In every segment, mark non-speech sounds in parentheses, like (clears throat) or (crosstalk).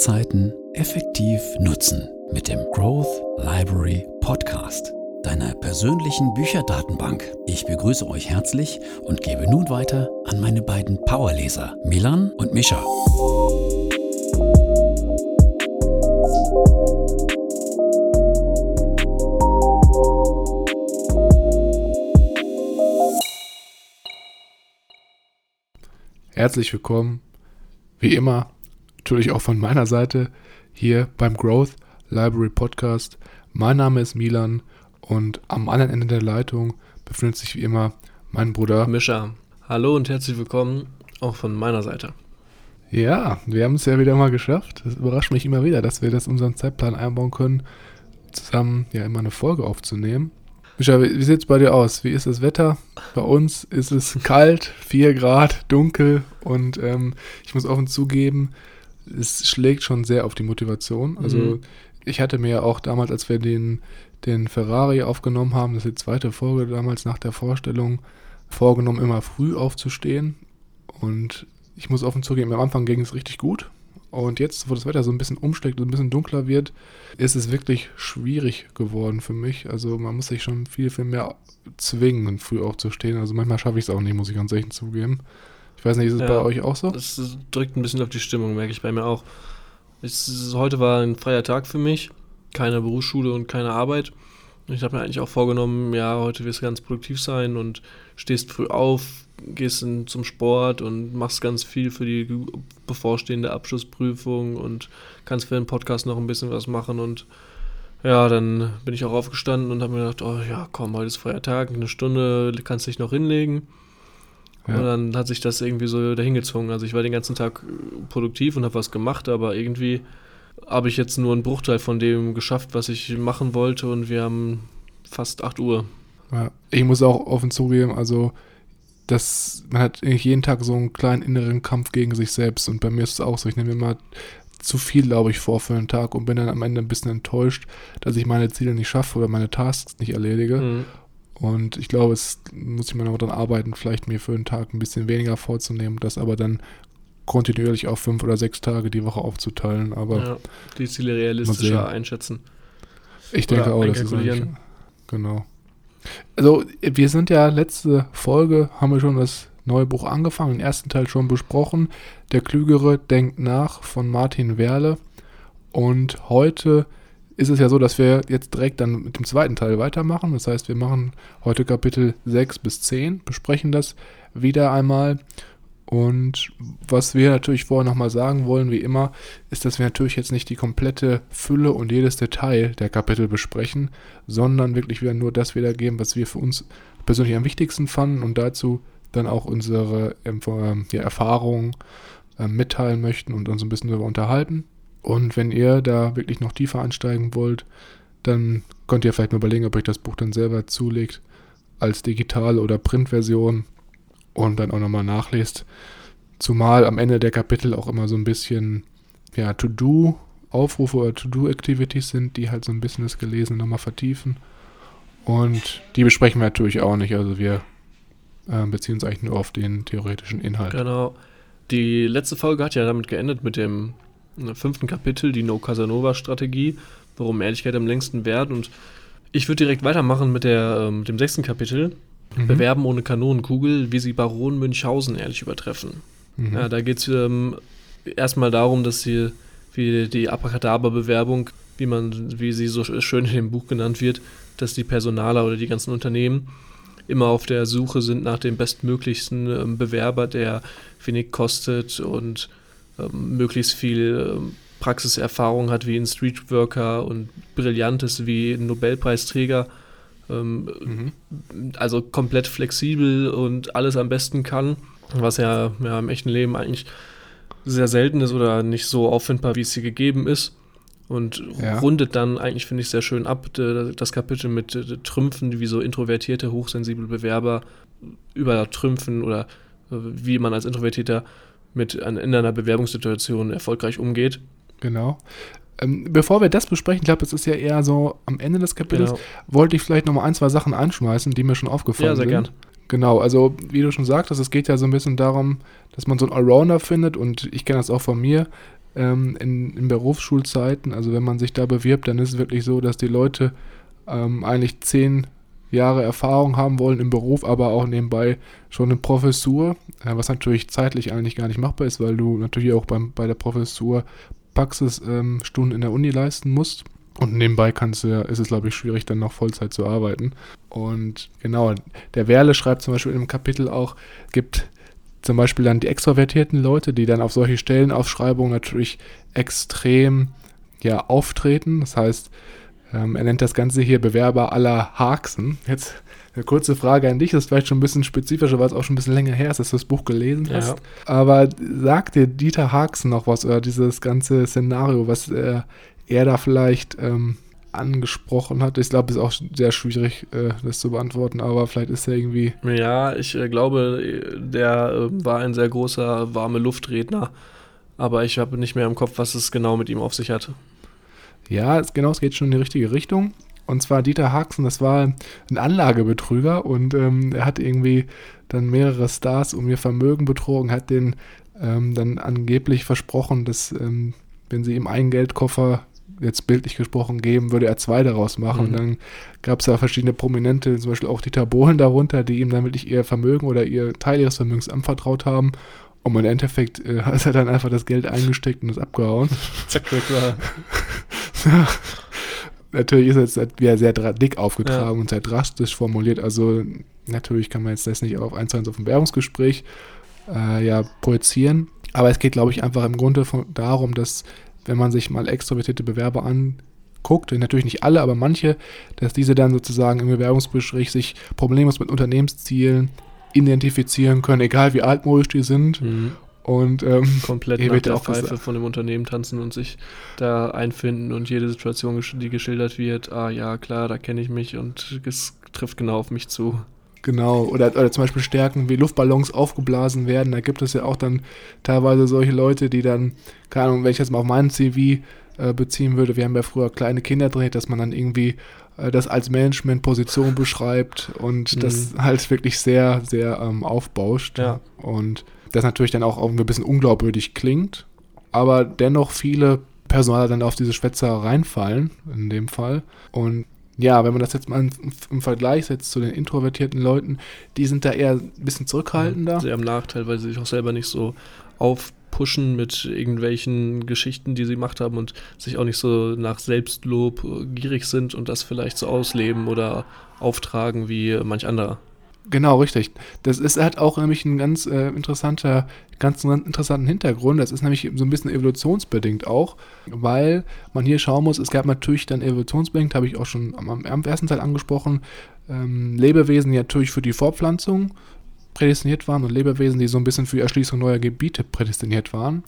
Zeiten effektiv nutzen mit dem Growth Library Podcast, deiner persönlichen Bücherdatenbank. Ich begrüße euch herzlich und gebe nun weiter an meine beiden Powerleser, Milan und Mischa. Herzlich willkommen, wie immer, natürlich auch von meiner Seite hier beim Growth Library Podcast. Mein Name ist Milan und am anderen Ende der Leitung befindet sich wie immer mein Bruder Mischa. Hallo und herzlich willkommen auch von meiner Seite. Ja, wir haben es ja wieder mal geschafft. Es überrascht mich immer wieder, dass wir das in unseren Zeitplan einbauen können, zusammen ja immer eine Folge aufzunehmen. Micha, wie, wie sieht es bei dir aus? Wie ist das Wetter? Bei uns ist es kalt, 4 Grad, dunkel und ähm, ich muss offen zugeben, es schlägt schon sehr auf die Motivation. Also Mhm. ich hatte mir ja auch damals, als wir den, den Ferrari aufgenommen haben, das ist die zweite Folge damals nach der Vorstellung, vorgenommen, immer früh aufzustehen. Und ich muss offen zugeben, am Anfang ging es richtig gut. Und jetzt, wo das Wetter so ein bisschen umschlägt und ein bisschen dunkler wird, ist es wirklich schwierig geworden für mich. Also man muss sich schon viel, viel mehr zwingen, früh aufzustehen. Also manchmal schaffe ich es auch nicht, muss ich ganz ehrlich zugeben. Ich weiß nicht, ist es Ja. bei euch auch so? Das drückt ein bisschen auf die Stimmung, merke ich bei mir auch. Es, heute war ein freier Tag für mich, keine Berufsschule und keine Arbeit. Und ich habe mir eigentlich auch vorgenommen, ja, heute wirst du ganz produktiv sein und stehst früh auf, gehst in, zum Sport und machst ganz viel für die bevorstehende Abschlussprüfung und kannst für den Podcast noch ein bisschen was machen. Und ja, dann bin ich auch aufgestanden und habe mir gedacht, oh ja, komm, heute ist freier Tag, eine Stunde kannst dich noch hinlegen. Ja. Und dann hat sich das irgendwie so dahingezogen. Also ich war den ganzen Tag äh, produktiv und habe was gemacht, aber irgendwie habe ich jetzt nur einen Bruchteil von dem geschafft, was ich machen wollte und wir haben fast 8 Uhr. Ja, ich muss auch offen zugeben, also das, man hat eigentlich jeden Tag so einen kleinen inneren Kampf gegen sich selbst und bei mir ist es auch so, ich nehme mir mal zu viel, glaube ich, vor für einen Tag und bin dann am Ende ein bisschen enttäuscht, dass ich meine Ziele nicht schaffe oder meine Tasks nicht erledige. Mhm. Und ich glaube, es muss ich mal noch daran arbeiten, vielleicht mir für einen Tag ein bisschen weniger vorzunehmen, das aber dann kontinuierlich auf fünf oder sechs Tage die Woche aufzuteilen. Aber Ja, die Ziele realistischer einschätzen. Ich denke Oder auch, das ist eigentlich, genau. Also, wir sind ja letzte Folge, haben wir schon das neue Buch angefangen, den ersten Teil schon besprochen. Der Klügere denkt nach von Martin Werle. Und heute ist es ja so, dass wir jetzt direkt dann mit dem zweiten Teil weitermachen. Das heißt, wir machen heute Kapitel 6 bis 10, besprechen das wieder einmal. Und was wir natürlich vorher nochmal sagen wollen, wie immer, ist, dass wir natürlich jetzt nicht die komplette Fülle und jedes Detail der Kapitel besprechen, sondern wirklich wieder nur das wiedergeben, was wir für uns persönlich am wichtigsten fanden und dazu dann auch unsere ähm, ja, Erfahrungen äh, mitteilen möchten und uns ein bisschen darüber unterhalten. Und wenn ihr da wirklich noch tiefer einsteigen wollt, dann könnt ihr vielleicht mal überlegen, ob euch das Buch dann selber zulegt als digitale oder Printversion und dann auch nochmal nachlest. Zumal am Ende der Kapitel auch immer so ein bisschen ja, To-Do-Aufrufe oder To-Do-Activities sind, die halt so ein bisschen das Gelesene nochmal vertiefen. Und die besprechen wir natürlich auch nicht. Also wir äh, beziehen uns eigentlich nur auf den theoretischen Inhalt. Genau. Die letzte Folge hat ja damit geendet mit dem äh, fünften Kapitel, die No-Casanova-Strategie, warum Ehrlichkeit am längsten währt. Und ich würde direkt weitermachen mit, der, ähm, dem sechsten Kapitel, Mhm. Bewerben ohne Kanonenkugel, wie sie Baron Münchhausen ehrlich übertreffen. Mhm. Ja, da geht es ähm, erstmal darum, dass sie, wie die Abracadabra-Bewerbung, wie man, wie sie so schön in dem Buch genannt wird, dass die Personaler oder die ganzen Unternehmen immer auf der Suche sind nach dem bestmöglichsten ähm, Bewerber, der wenig kostet und ähm, möglichst viel ähm, Praxiserfahrung hat wie ein Streetworker und Brillantes wie ein Nobelpreisträger. Ähm, Mhm. also komplett flexibel und alles am besten kann, was ja, ja im echten Leben eigentlich sehr selten ist oder nicht so auffindbar, wie es hier gegeben ist. Und Ja. rundet dann eigentlich, finde ich, sehr schön ab, das Kapitel mit Trümpfen, wie so introvertierte, hochsensible Bewerber übertrümpfen oder äh, wie man als Introvertierter mit an, in einer Bewerbungssituation erfolgreich umgeht. Genau. Ähm, bevor wir das besprechen, ich glaube, es ist ja eher so am Ende des Kapitels, Genau. wollte ich vielleicht nochmal ein, zwei Sachen anschmeißen, die mir schon aufgefallen Ja, sehr sind. gern. Genau, also wie du schon sagtest, es geht ja so ein bisschen darum, dass man so einen Allrounder findet und ich kenne das auch von mir. ähm, in, in Berufsschulzeiten. Also wenn man sich da bewirbt, dann ist es wirklich so, dass die Leute ähm, eigentlich zehn Jahre Erfahrung haben wollen im Beruf, aber auch nebenbei schon eine Professur, äh, was natürlich zeitlich eigentlich gar nicht machbar ist, weil du natürlich auch beim, bei der Professur Praxisstunden ähm, in der Uni leisten musst. Und nebenbei kannst du, ist es, glaube ich, schwierig, dann noch Vollzeit zu arbeiten. Und genau, der Werle schreibt zum Beispiel in einem Kapitel auch, gibt zum Beispiel dann die extrovertierten Leute, die dann auf solche Stellenausschreibungen natürlich extrem ja, auftreten. Das heißt, ähm, er nennt das Ganze hier Bewerber aller Haxen. Jetzt eine kurze Frage an dich, das ist vielleicht schon ein bisschen spezifischer, weil es auch schon ein bisschen länger her ist, dass du das Buch gelesen hast. Ja. Aber sagt dir Dieter Haxen noch was oder dieses ganze Szenario, was er, er da vielleicht ähm, angesprochen hat. Ich glaube, es ist auch sehr schwierig, äh, das zu beantworten, aber vielleicht ist er irgendwie. Ja, ich äh, glaube, der äh, war ein sehr großer warme Luftredner, aber ich habe nicht mehr im Kopf, was es genau mit ihm auf sich hatte. Ja, es, genau, es geht schon in die richtige Richtung. Und zwar Dieter Haxen, das war ein Anlagebetrüger und ähm, er hat irgendwie dann mehrere Stars um ihr Vermögen betrogen, hat den ähm, dann angeblich versprochen, dass ähm, wenn sie ihm einen Geldkoffer jetzt bildlich gesprochen geben, würde er zwei daraus machen. Mhm. Und dann gab es da verschiedene Prominente, zum Beispiel auch Dieter Bohlen darunter, die ihm dann wirklich ihr Vermögen oder ihr Teil ihres Vermögens anvertraut haben. Und im Endeffekt äh, hat er dann einfach das Geld eingesteckt und es abgehauen. (laughs) Zack, war. ja. Natürlich ist es jetzt wieder sehr dick aufgetragen ja. und sehr drastisch formuliert. Also natürlich kann man jetzt das nicht auf eins zu eins auf ein Werbungsgespräch äh, ja, projizieren. Aber es geht, glaube ich, einfach im Grunde von, darum, dass wenn man sich mal extrovertierte Bewerber anguckt, natürlich nicht alle, aber manche, dass diese dann sozusagen im Bewerbungsgespräch sich problemlos mit Unternehmenszielen identifizieren können, egal wie altmodisch die sind. Mhm. Und ähm, komplett nach der Pfeife von dem Unternehmen tanzen und sich da einfinden und jede Situation, die geschildert wird, ah ja, klar, da kenne ich mich und es trifft genau auf mich zu. Genau, oder, oder zum Beispiel Stärken wie Luftballons aufgeblasen werden. Da gibt es ja auch dann teilweise solche Leute, die dann, keine Ahnung, wenn ich jetzt mal auf meinen CV äh, beziehen würde, wir haben ja früher kleine Kinder dreht, dass man dann irgendwie äh, das als Management-Position beschreibt und mhm. das halt wirklich sehr, sehr ähm, aufbauscht. Ja. Und das natürlich dann auch irgendwie ein bisschen unglaubwürdig klingt, aber dennoch viele Personaler dann auf diese Schwätzer reinfallen, in dem Fall. Und ja, wenn man das jetzt mal im Vergleich setzt zu den introvertierten Leuten, die sind da eher ein bisschen zurückhaltender. Sehr am Nachteil, weil sie sich auch selber nicht so aufpushen mit irgendwelchen Geschichten, die sie gemacht haben und sich auch nicht so nach Selbstlob gierig sind und das vielleicht so ausleben oder auftragen wie manch anderer. Genau, richtig. Das ist halt auch nämlich ein ganz äh, interessanter, ganz, ganz interessanten Hintergrund. Das ist nämlich so ein bisschen evolutionsbedingt auch, weil man hier schauen muss, es gab natürlich dann evolutionsbedingt, habe ich auch schon am, am ersten Teil angesprochen, ähm, Lebewesen, die natürlich für die Fortpflanzung prädestiniert waren und Lebewesen, die so ein bisschen für die Erschließung neuer Gebiete prädestiniert waren.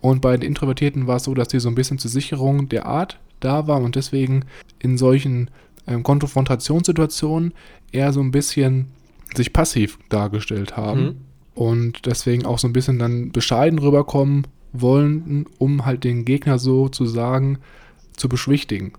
Und bei den Introvertierten war es so, dass die so ein bisschen zur Sicherung der Art da waren und deswegen in solchen ähm, Konfrontationssituationen eher so ein bisschen sich passiv dargestellt haben mhm. und deswegen auch so ein bisschen dann bescheiden rüberkommen wollen, um halt den Gegner sozusagen zu beschwichtigen.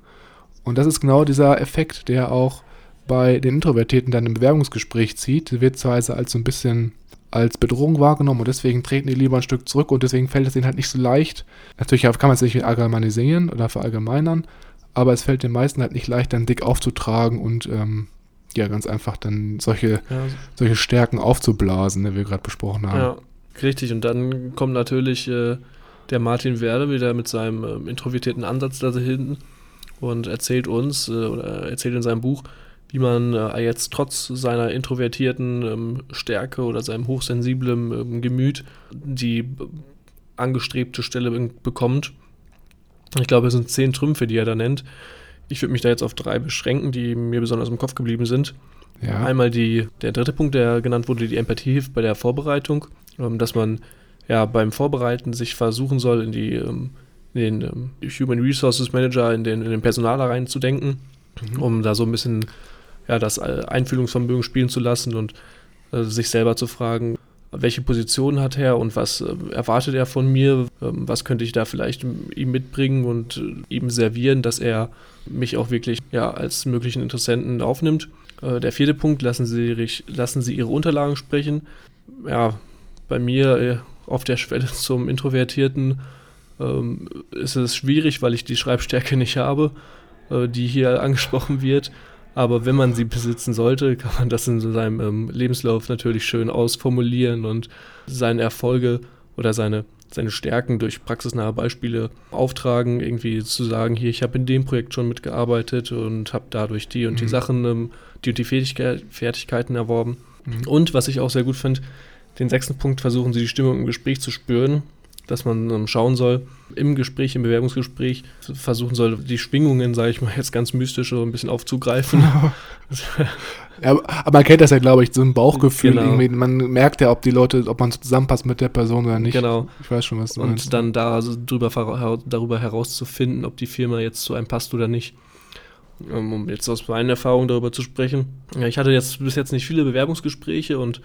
Und das ist genau dieser Effekt, der auch bei den Introvertierten dann im Bewerbungsgespräch zieht. wird zwar als so ein bisschen als Bedrohung wahrgenommen und deswegen treten die lieber ein Stück zurück und deswegen fällt es ihnen halt nicht so leicht. Natürlich kann man es nicht allgemeinisieren oder verallgemeinern, aber es fällt den meisten halt nicht leicht, dann dick aufzutragen und ähm, ja ganz einfach dann solche, ja. solche Stärken aufzublasen, die wir gerade besprochen haben. Ja, richtig. Und dann kommt natürlich äh, der Martin Werde wieder mit seinem äh, introvertierten Ansatz da hinten und erzählt uns äh, oder erzählt in seinem Buch, wie man äh, jetzt trotz seiner introvertierten ähm, Stärke oder seinem hochsensiblen ähm, Gemüt die angestrebte Stelle bekommt. Ich glaube, es sind zehn Trümpfe, die er da nennt. Ich würde mich da jetzt auf drei beschränken, die mir besonders im Kopf geblieben sind. Ja. Einmal die, der dritte Punkt, der genannt wurde, die Empathie hilft bei der Vorbereitung, ähm, dass man ja beim Vorbereiten sich versuchen soll, in die ähm, in den ähm, Human Resources Manager, in den, in den Personal reinzudenken, mhm. um da so ein bisschen ja, das äh, Einfühlungsvermögen spielen zu lassen und äh, sich selber zu fragen, welche Position hat er und was äh, erwartet er von mir, ähm, was könnte ich da vielleicht ihm mitbringen und äh, ihm servieren, dass er mich auch wirklich ja, als möglichen Interessenten aufnimmt. Äh, der vierte Punkt, lassen Sie, lassen Sie Ihre Unterlagen sprechen. Ja, bei mir auf der Schwelle (laughs) zum Introvertierten ähm, ist es schwierig, weil ich die Schreibstärke nicht habe, äh, die hier angesprochen wird. Aber wenn man sie besitzen sollte, (laughs) kann man das in seinem ähm, Lebenslauf natürlich schön ausformulieren und seine Erfolge oder seine, seine Stärken durch praxisnahe Beispiele auftragen, irgendwie zu sagen, hier, ich habe in dem Projekt schon mitgearbeitet und habe dadurch die und die Mhm. Sachen, ähm, die und die Fähigkeit, Fertigkeiten erworben. Mhm. Und was ich auch sehr gut finde, den sechsten Punkt versuchen sie die Stimmung im Gespräch zu spüren, dass man ähm, schauen soll, im Gespräch, im Bewerbungsgespräch, versuchen soll, die Schwingungen, sage ich mal, jetzt ganz mystisch so ein bisschen aufzugreifen. (laughs) Ja, aber man kennt das ja, glaube ich, so ein Bauchgefühl Genau. irgendwie. Man merkt ja, ob die Leute, ob man zusammenpasst mit der Person oder nicht. Genau. Ich weiß schon, was du meinst. Und dann da so drüber, darüber herauszufinden, ob die Firma jetzt zu einem passt oder nicht. Ähm, Um jetzt aus meinen Erfahrungen darüber zu sprechen. Ja, ich hatte jetzt bis jetzt nicht viele Bewerbungsgespräche und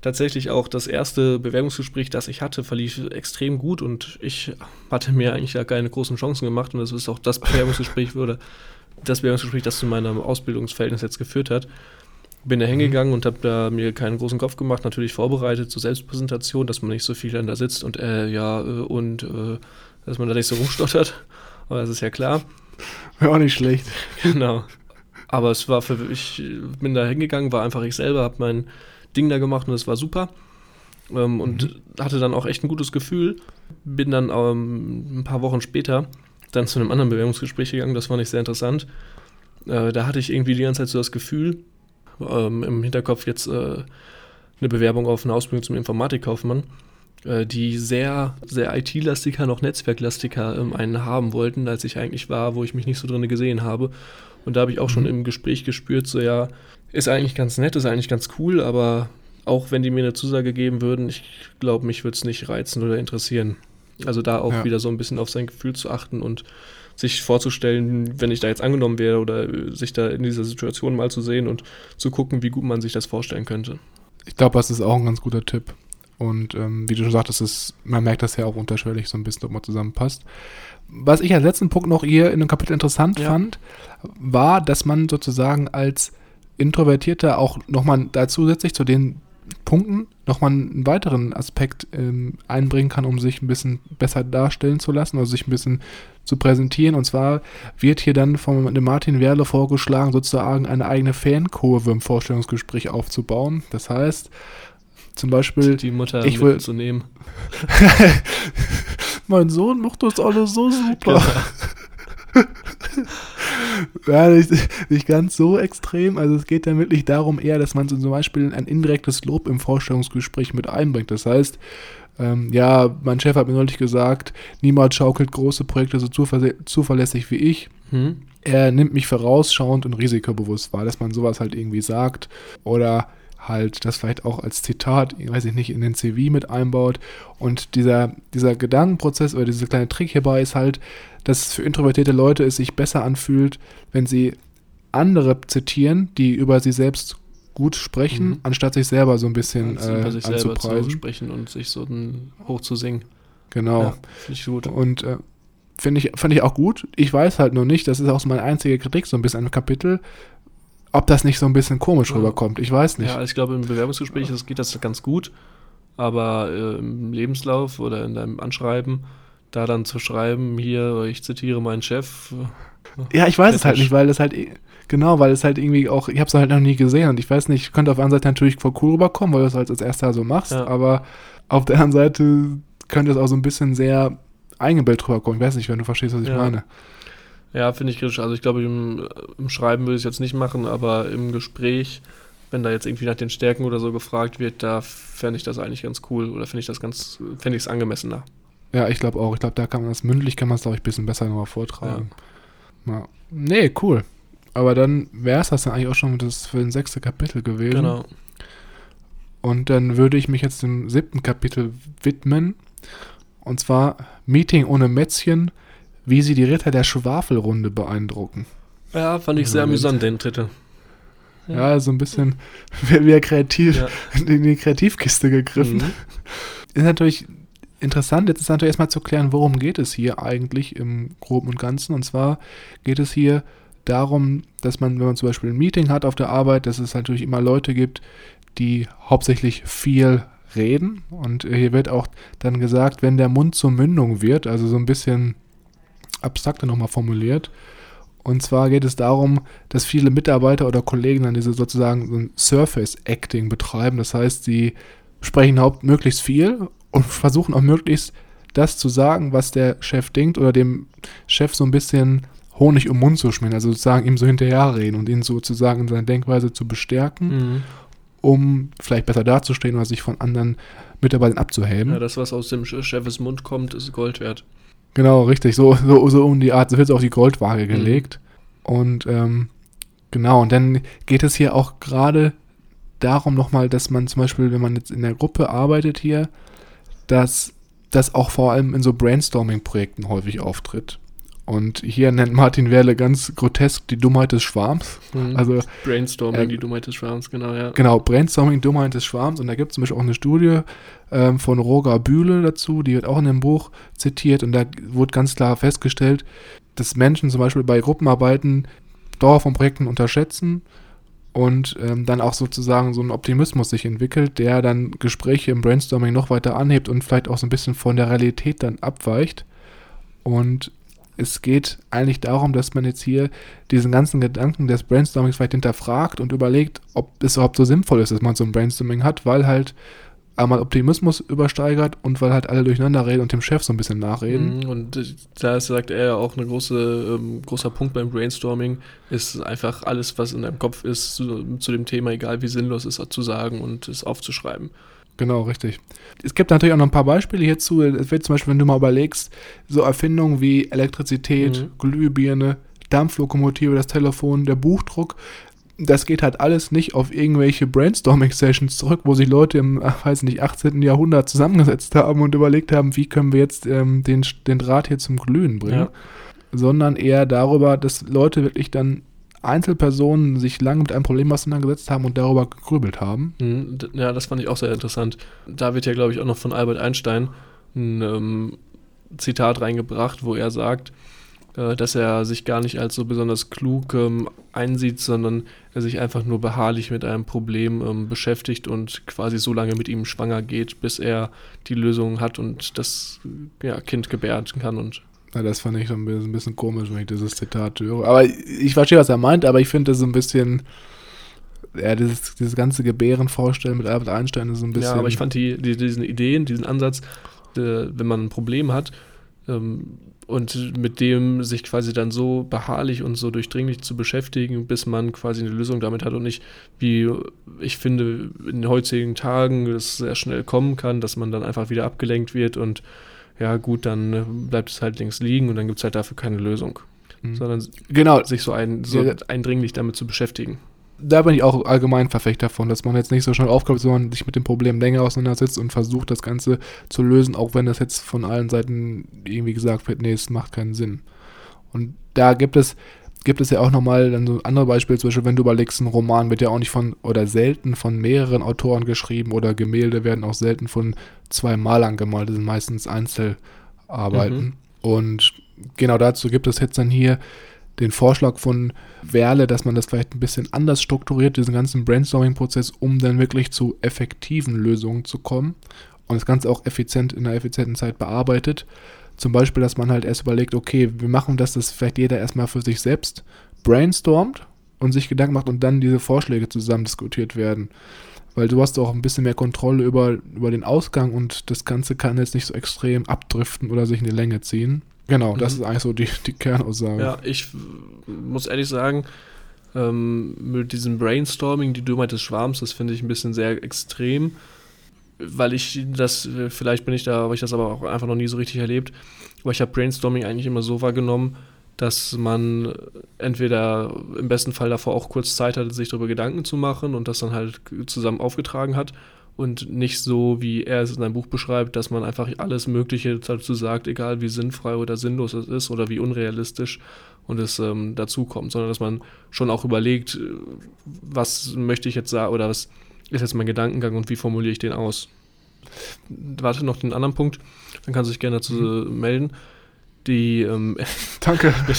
tatsächlich auch das erste Bewerbungsgespräch, das ich hatte, verlief extrem gut und ich hatte mir eigentlich da keine großen Chancen gemacht und das ist auch das Bewerbungsgespräch oder das Bewerbungsgespräch, das zu meinem Ausbildungsverhältnis jetzt geführt hat. Bin da hingegangen und habe da mir keinen großen Kopf gemacht, natürlich vorbereitet zur Selbstpräsentation, dass man nicht so viel dann da sitzt und äh, ja, äh, und äh, dass man da nicht so rumstottert. (laughs) Aber das ist ja klar. Wäre auch nicht schlecht. Genau. Aber es war für ich bin da hingegangen, war einfach ich selber, habe mein Ding da gemacht und es war super. Ähm, und hatte dann auch echt ein gutes Gefühl. Bin dann ähm, ein paar Wochen später dann zu einem anderen Bewerbungsgespräch gegangen, das fand ich sehr interessant. Äh, da hatte ich irgendwie die ganze Zeit so das Gefühl, ähm, im Hinterkopf jetzt äh, eine Bewerbung auf eine Ausbildung zum Informatikkaufmann, äh, die sehr, sehr IT-lastiger, noch Netzwerklastiger ähm, einen haben wollten, als ich eigentlich war, wo ich mich nicht so drin gesehen habe. Und da habe ich auch schon Mhm. im Gespräch gespürt, so ja, ist eigentlich ganz nett, ist eigentlich ganz cool, aber auch wenn die mir eine Zusage geben würden, ich glaube, mich würde es nicht reizen oder interessieren. Also da auch Ja. wieder so ein bisschen auf sein Gefühl zu achten und sich vorzustellen, wenn ich da jetzt angenommen wäre oder äh, sich da in dieser Situation mal zu sehen und zu gucken, wie gut man sich das vorstellen könnte. Ich glaube, das ist auch ein ganz guter Tipp. Und ähm, wie du schon sagtest, ist, man merkt das ja auch unterschwellig so ein bisschen, ob man zusammenpasst. Was ich als letzten Punkt noch hier in dem Kapitel interessant Ja. fand, war, dass man sozusagen als Introvertierter auch nochmal da zusätzlich zu den Punkten nochmal einen weiteren Aspekt ähm, einbringen kann, um sich ein bisschen besser darstellen zu lassen, also sich ein bisschen zu präsentieren. Und zwar wird hier dann von dem Martin Werle vorgeschlagen, sozusagen eine eigene Fankurve im Vorstellungsgespräch aufzubauen. Das heißt, zum Beispiel, Die Mutter ich will- mitzunehmen. (laughs) mein Sohn macht das alles so super. Genau. Ja, nicht, nicht ganz so extrem. Also es geht dann wirklich darum eher, dass man so zum Beispiel ein indirektes Lob im Vorstellungsgespräch mit einbringt. Das heißt, ähm, ja, mein Chef hat mir neulich gesagt, niemand schaukelt große Projekte so zuver zuverlässig wie ich. Hm? Er nimmt mich vorausschauend und risikobewusst wahr, dass man sowas halt irgendwie sagt. Oder halt das vielleicht auch als Zitat, ich weiß ich nicht, in den CV mit einbaut. Und dieser, dieser Gedankenprozess oder dieser kleine Trick hierbei ist halt, dass es für introvertierte Leute es sich besser anfühlt, wenn sie andere zitieren, die über sie selbst gut sprechen, Mhm. anstatt sich selber so ein bisschen äh, über sich selber zu anzupreisen. sprechen und sich so ein, hoch zu singen. Genau. Ja, finde ich gut. Und äh, finde ich, fand ich auch gut. Ich weiß halt nur nicht, das ist auch so meine einzige Kritik so ein bisschen am Kapitel, ob das nicht so ein bisschen komisch rüberkommt. Ich weiß nicht. Ja, ich glaube, im Bewerbungsgespräch das geht das ganz gut, aber äh, im Lebenslauf oder in deinem Anschreiben, da dann zu schreiben, hier, ich zitiere meinen Chef. Ja, ich weiß es halt nicht, weil das halt, genau, weil es halt irgendwie auch, ich habe es halt noch nie gesehen und ich weiß nicht, könnte auf der einen Seite natürlich voll cool rüberkommen, weil du es halt als erster so machst, Ja. aber auf der anderen Seite könnte es auch so ein bisschen sehr eingebildet rüberkommen. Ich weiß nicht, wenn du verstehst, was ich Ja. meine. Ja, finde ich kritisch. Also ich glaube, im, im Schreiben würde ich es jetzt nicht machen, aber im Gespräch, wenn da jetzt irgendwie nach den Stärken oder so gefragt wird, da fände ich das eigentlich ganz cool oder finde ich das ganz, fände ich es angemessener. Ja, ich glaube auch. Ich glaube, da kann man das mündlich, kann man es, glaube ich, ein bisschen besser nochmal vortragen. Ja. Nee, cool. Aber dann wäre es das dann eigentlich auch schon das für ein sechste Kapitel gewesen. Genau. Und dann würde ich mich jetzt dem siebten Kapitel widmen. Und zwar Meeting ohne Mätzchen, wie sie die Ritter der Schwafelrunde beeindrucken. Ja, fand ich sehr Moment. amüsant, den Titel. Ja, so ein bisschen wie wie er kreativ Ja. (laughs) in die Kreativkiste gegriffen. Mhm. Ist natürlich interessant. Jetzt ist natürlich erstmal zu klären, worum geht es hier eigentlich im Groben und Ganzen. Und zwar geht es hier darum, dass man, wenn man zum Beispiel ein Meeting hat auf der Arbeit, dass es natürlich immer Leute gibt, die hauptsächlich viel reden. Und hier wird auch dann gesagt, wenn der Mund zur Mündung wird, also so ein bisschen abstrakter nochmal formuliert. Und zwar geht es darum, dass viele Mitarbeiter oder Kollegen dann diese sozusagen so ein Surface-Acting betreiben. Das heißt, sie sprechen haupt möglichst viel und (laughs) versuchen auch möglichst das zu sagen, was der Chef denkt oder dem Chef so ein bisschen Honig um den Mund zu schmieren, also sozusagen ihm so hinterherreden und ihn sozusagen in seiner Denkweise zu bestärken, Mhm. um vielleicht besser dazustehen oder sich von anderen Mitarbeitern abzuheben. Ja, das, was aus dem Chefes Mund kommt, ist Gold wert. Genau, richtig. So, so, so um die Art, so wird es auf die Goldwaage Mhm. gelegt. Und ähm, genau, und dann geht es hier auch gerade darum nochmal, dass man zum Beispiel, wenn man jetzt in der Gruppe arbeitet hier, dass das auch vor allem in so Brainstorming-Projekten häufig auftritt. Und hier nennt Martin Werle ganz grotesk die Dummheit des Schwarms. Mhm. Also Brainstorming, äh, die Dummheit des Schwarms, genau, ja. Genau, Brainstorming, Dummheit des Schwarms. Und da gibt es zum Beispiel auch eine Studie ähm, von Roger Bühle dazu, die wird auch in dem Buch zitiert. Und da wurde ganz klar festgestellt, dass Menschen zum Beispiel bei Gruppenarbeiten Dauer von Projekten unterschätzen und ähm, dann auch sozusagen so ein Optimismus sich entwickelt, der dann Gespräche im Brainstorming noch weiter anhebt und vielleicht auch so ein bisschen von der Realität dann abweicht. Und es geht eigentlich darum, dass man jetzt hier diesen ganzen Gedanken des Brainstormings vielleicht hinterfragt und überlegt, ob es überhaupt so sinnvoll ist, dass man so ein Brainstorming hat, weil halt einmal Optimismus übersteigert und weil halt alle durcheinander reden und dem Chef so ein bisschen nachreden. Mhm, Und da ist, sagt er ja auch, ein große, ähm, großer Punkt beim Brainstorming ist einfach alles, was in deinem Kopf ist, zu, zu dem Thema, egal wie sinnlos es ist, zu sagen und es aufzuschreiben. Genau, richtig. Es gibt natürlich auch noch ein paar Beispiele hierzu. Es wird zum Beispiel, wenn du mal überlegst, so Erfindungen wie Elektrizität, Mhm. Glühbirne, Dampflokomotive, das Telefon, der Buchdruck, das geht halt alles nicht auf irgendwelche Brainstorming-Sessions zurück, wo sich Leute im, ach, weiß nicht, 18. Jahrhundert zusammengesetzt haben und überlegt haben, wie können wir jetzt ähm, den, den Draht hier zum Glühen bringen, Ja. sondern eher darüber, dass Leute wirklich dann Einzelpersonen sich lange mit einem Problem auseinandergesetzt haben und darüber gegrübelt haben. Mhm, Ja, das fand ich auch sehr interessant. Da wird ja, glaube ich, auch noch von Albert Einstein ein ähm, Zitat reingebracht, wo er sagt, äh, dass er sich gar nicht als so besonders klug ähm, einsieht, sondern er sich einfach nur beharrlich mit einem Problem ähm, beschäftigt und quasi so lange mit ihm schwanger geht, bis er die Lösung hat und das ja, Kind gebären kann. Und Ja, das fand ich so ein bisschen, ein bisschen komisch, wenn ich dieses Zitat höre. Aber ich verstehe, was er meint, aber ich finde das so ein bisschen, ja, dieses, dieses ganze Gebären vorstellen mit Albert Einstein ist so ein bisschen. Ja, aber ich fand die, die, diesen Ideen, diesen Ansatz, äh, wenn man ein Problem hat ähm, und mit dem sich quasi dann so beharrlich und so durchdringlich zu beschäftigen, bis man quasi eine Lösung damit hat und nicht, wie ich finde, in den heutigen Tagen es sehr schnell kommen kann, dass man dann einfach wieder abgelenkt wird und ja gut, dann bleibt es halt links liegen und dann gibt es halt dafür keine Lösung, Mhm. sondern genau, sich so, ein, so Ja. eindringlich damit zu beschäftigen. Da bin ich auch allgemein Verfechter davon, dass man jetzt nicht so schnell aufkommt, sondern sich mit dem Problem länger auseinandersetzt und versucht, das Ganze zu lösen, auch wenn das jetzt von allen Seiten irgendwie gesagt wird, nee, es macht keinen Sinn. Und da gibt es, gibt es ja auch nochmal dann so andere Beispiele, zum Beispiel, wenn du überlegst, ein Roman wird ja auch nicht von oder selten von mehreren Autoren geschrieben oder Gemälde werden auch selten von zwei Malern gemalt, das sind meistens Einzelarbeiten. Mhm. Und genau dazu gibt es jetzt dann hier den Vorschlag von Werle, dass man das vielleicht ein bisschen anders strukturiert, diesen ganzen Brainstorming-Prozess, um dann wirklich zu effektiven Lösungen zu kommen und das Ganze auch effizient in einer effizienten Zeit bearbeitet. Zum Beispiel, dass man halt erst überlegt, okay, wir machen das, dass vielleicht jeder erstmal für sich selbst brainstormt und sich Gedanken macht und dann diese Vorschläge zusammen diskutiert werden. Weil du hast auch ein bisschen mehr Kontrolle über, über den Ausgang und das Ganze kann jetzt nicht so extrem abdriften oder sich in die Länge ziehen. Genau, das Mhm. ist eigentlich so die, die Kernaussage. Ja, ich muss ehrlich sagen, ähm, mit diesem Brainstorming, die Dummheit des Schwarms, das finde ich ein bisschen sehr extrem, weil ich das, vielleicht bin ich da, habe ich das aber auch einfach noch nie so richtig erlebt, aber ich habe Brainstorming eigentlich immer so wahrgenommen, dass man entweder im besten Fall davor auch kurz Zeit hatte, sich darüber Gedanken zu machen und das dann halt zusammen aufgetragen hat und nicht so, wie er es in seinem Buch beschreibt, dass man einfach alles Mögliche dazu sagt, egal wie sinnfrei oder sinnlos es ist oder wie unrealistisch und es ähm, dazu kommt, sondern dass man schon auch überlegt, äh, was möchte ich jetzt sagen oder was ist jetzt mein Gedankengang und wie formuliere ich den aus. Warte noch den anderen Punkt, dann kannst du dich gerne dazu äh, melden. Die ähm, Danke. (laughs) (laughs)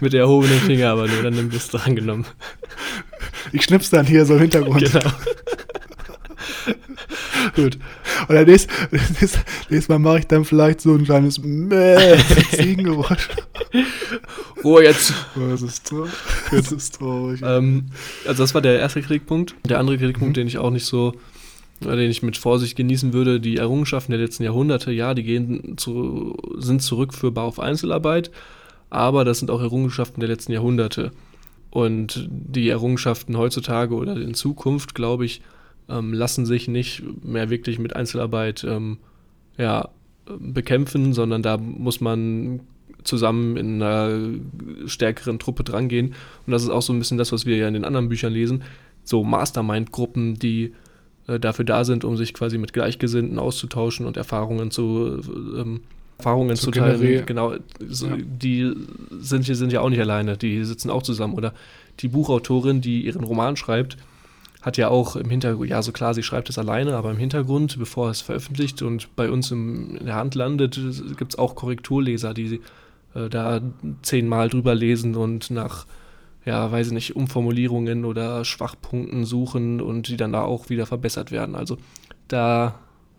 mit der erhobenen Finger, aber nur dann nimm das dran genommen. ich schnipp's dann hier so im Hintergrund. Genau. (laughs) Gut. Und dann nächstes, nächstes, nächstes Mal mache ich dann vielleicht so ein kleines Mäh, Ziegengeräusch. Oh, jetzt. Oh, Das ist traurig. Das ist traurig. Ähm, also das war der erste Kritikpunkt. Der andere Kritikpunkt, Mhm. den ich auch nicht so, den ich mit Vorsicht genießen würde, die Errungenschaften der letzten Jahrhunderte, ja, die gehen zu, sind zurückführbar auf Einzelarbeit, aber das sind auch Errungenschaften der letzten Jahrhunderte. Und die Errungenschaften heutzutage oder in Zukunft, glaube ich, ähm, lassen sich nicht mehr wirklich mit Einzelarbeit ähm, ja, bekämpfen, sondern da muss man zusammen in einer stärkeren Truppe drangehen. Und das ist auch so ein bisschen das, was wir ja in den anderen Büchern lesen. So Mastermind-Gruppen, die äh, dafür da sind, um sich quasi mit Gleichgesinnten auszutauschen und Erfahrungen zu, ähm, Erfahrungen Zu zu, teilen. generieren. Genau, so, Ja. die sind, hier- sind ja auch nicht alleine, die sitzen auch zusammen. Oder die Buchautorin, die ihren Roman schreibt, hat ja auch im Hintergrund, ja, so klar, sie schreibt es alleine, aber im Hintergrund, bevor es veröffentlicht und bei uns im, in der Hand landet, gibt es auch Korrekturleser, die äh, da zehnmal drüber lesen und nach, ja, weiß ich nicht, Umformulierungen oder Schwachpunkten suchen und die dann da auch wieder verbessert werden. Also da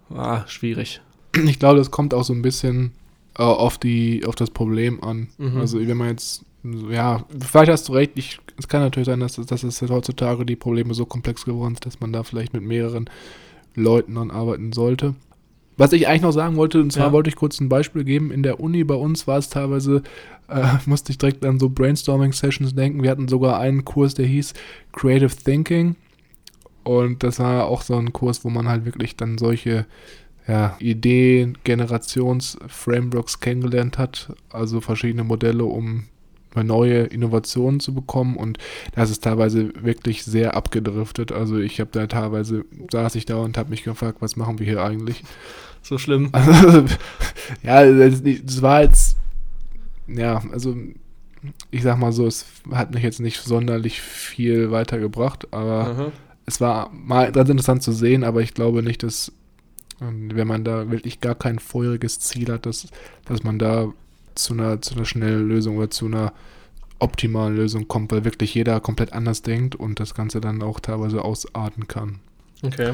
war schwierig. Ich glaube, das kommt auch so ein bisschen äh, auf, die, auf das Problem an. Mhm. Also wenn man jetzt, ja, vielleicht hast du recht, ich, es kann natürlich sein, dass, dass es heutzutage die Probleme so komplex geworden sind, dass man da vielleicht mit mehreren Leuten dann arbeiten sollte. Was ich eigentlich noch sagen wollte, und zwar Ja. wollte ich kurz ein Beispiel geben. In der Uni bei uns war es teilweise, äh, (laughs) musste ich direkt an so Brainstorming-Sessions denken. Wir hatten sogar einen Kurs, der hieß Creative Thinking. Und das war auch so ein Kurs, wo man halt wirklich dann solche ja, Ideen, Generations-Frameworks kennengelernt hat, also verschiedene Modelle, um neue Innovationen zu bekommen und das ist teilweise wirklich sehr abgedriftet. Also ich habe da teilweise, saß ich da und habe mich gefragt, was machen wir hier eigentlich? So schlimm. (laughs) Also, ja, das, war jetzt, ja, also ich sag mal so, es hat mich jetzt nicht sonderlich viel weitergebracht, aber Aha. es war mal ganz interessant zu sehen, aber ich glaube nicht, dass, wenn man da wirklich gar kein feuriges Ziel hat, dass, dass man da zu einer, zu einer schnellen Lösung oder zu einer optimalen Lösung kommt, weil wirklich jeder komplett anders denkt und das Ganze dann auch teilweise ausarten kann. Okay.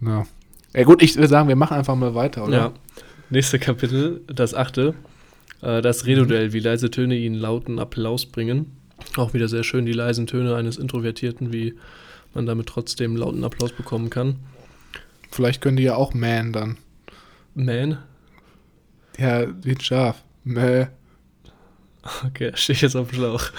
Ja. Ja gut, ich würde sagen, wir machen einfach mal weiter, oder? Ja. Nächste Kapitel, das achte. Äh, das Reduell, wie leise Töne ihnen lauten Applaus bringen. Auch wieder sehr schön, die leisen Töne eines Introvertierten, wie man damit trotzdem lauten Applaus bekommen kann. Vielleicht können die ja auch man dann. Man? Ja, wie ein Schaf. Mäh. Okay, (laughs) stehe ich jetzt auf dem Schlauch.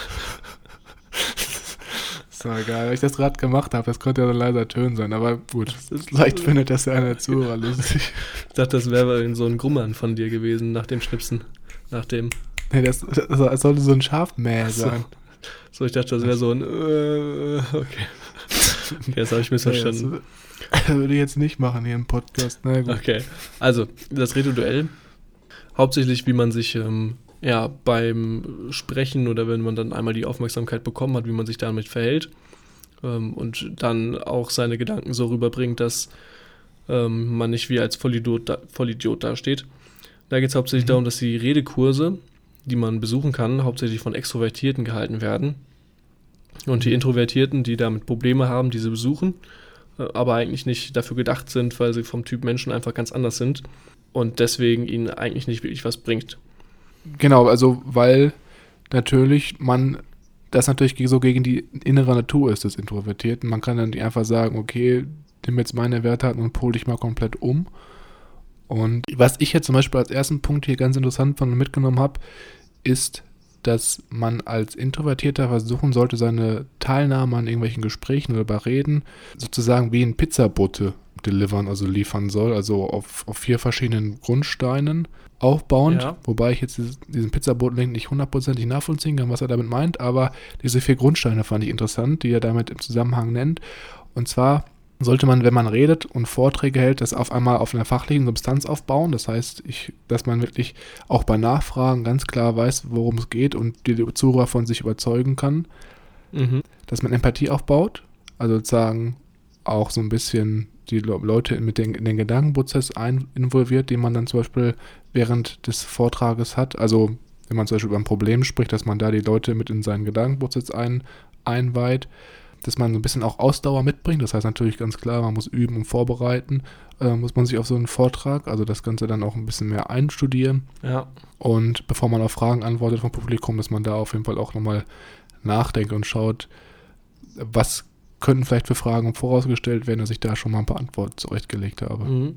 Ist doch egal, weil ich das gerade gemacht habe. Das könnte ja so ein leiser Tön sein, aber gut. Vielleicht findet das ja einer Zuhörer lustig. Ich dachte, das wäre so ein Grummern von dir gewesen nach dem Schnipsen. Nach dem. Nee, das, das, das sollte so ein Schafmäh so. sein. So, ich dachte, das wäre so ein. Äh, okay. Okay, das habe ich missverstanden. (laughs) Nee, das, das würde ich jetzt nicht machen hier im Podcast. Na gut. Okay, also das Redo-Duell. Hauptsächlich, wie man sich ähm, ja, beim Sprechen oder wenn man dann einmal die Aufmerksamkeit bekommen hat, wie man sich damit verhält ähm, und dann auch seine Gedanken so rüberbringt, dass ähm, man nicht wie als Vollidiot, da, Vollidiot dasteht. Da geht es hauptsächlich Mhm. darum, dass die Redekurse, die man besuchen kann, hauptsächlich von Extrovertierten gehalten werden. Und die Introvertierten, die damit Probleme haben, diese besuchen, äh, aber eigentlich nicht dafür gedacht sind, weil sie vom Typ Menschen einfach ganz anders sind und deswegen ihnen eigentlich nicht wirklich was bringt. Genau, also weil natürlich man das natürlich so gegen die innere Natur ist des Introvertierten. Man kann dann nicht einfach sagen, okay, nimm jetzt meine Werte und pol dich mal komplett um. Und was ich jetzt zum Beispiel als ersten Punkt hier ganz interessant von mitgenommen habe, ist, dass man als Introvertierter versuchen sollte, seine Teilnahme an irgendwelchen Gesprächen oder bei Reden sozusagen wie ein Pizzabote delivern, also liefern soll, also auf, auf vier verschiedenen Grundsteinen aufbauend, Ja. wobei ich jetzt diesen Pizzaboten nicht hundertprozentig nachvollziehen kann, was er damit meint, aber diese vier Grundsteine fand ich interessant, die er damit im Zusammenhang nennt. Und zwar sollte man, wenn man redet und Vorträge hält, das auf einmal auf einer fachlichen Substanz aufbauen. Das heißt, ich, dass man wirklich auch bei Nachfragen ganz klar weiß, worum es geht und die Zuhörer von sich überzeugen kann. Mhm. Dass man Empathie aufbaut, also sozusagen auch so ein bisschen die Le- Leute mit den, in den Gedankenprozess ein involviert, den man dann zum Beispiel während des Vortrages hat. Also wenn man zum Beispiel über ein Problem spricht, dass man da die Leute mit in seinen Gedankenprozess ein, einweiht. dass man so ein bisschen auch Ausdauer mitbringt. Das heißt natürlich ganz klar, man muss üben und vorbereiten, äh, muss man sich auf so einen Vortrag, also das Ganze dann auch ein bisschen mehr einstudieren. Ja. Und bevor man auf Fragen antwortet vom Publikum, dass man da auf jeden Fall auch nochmal nachdenkt und schaut, was könnten vielleicht für Fragen vorausgestellt werden, dass ich da schon mal ein paar Antworten zurechtgelegt habe. Mhm.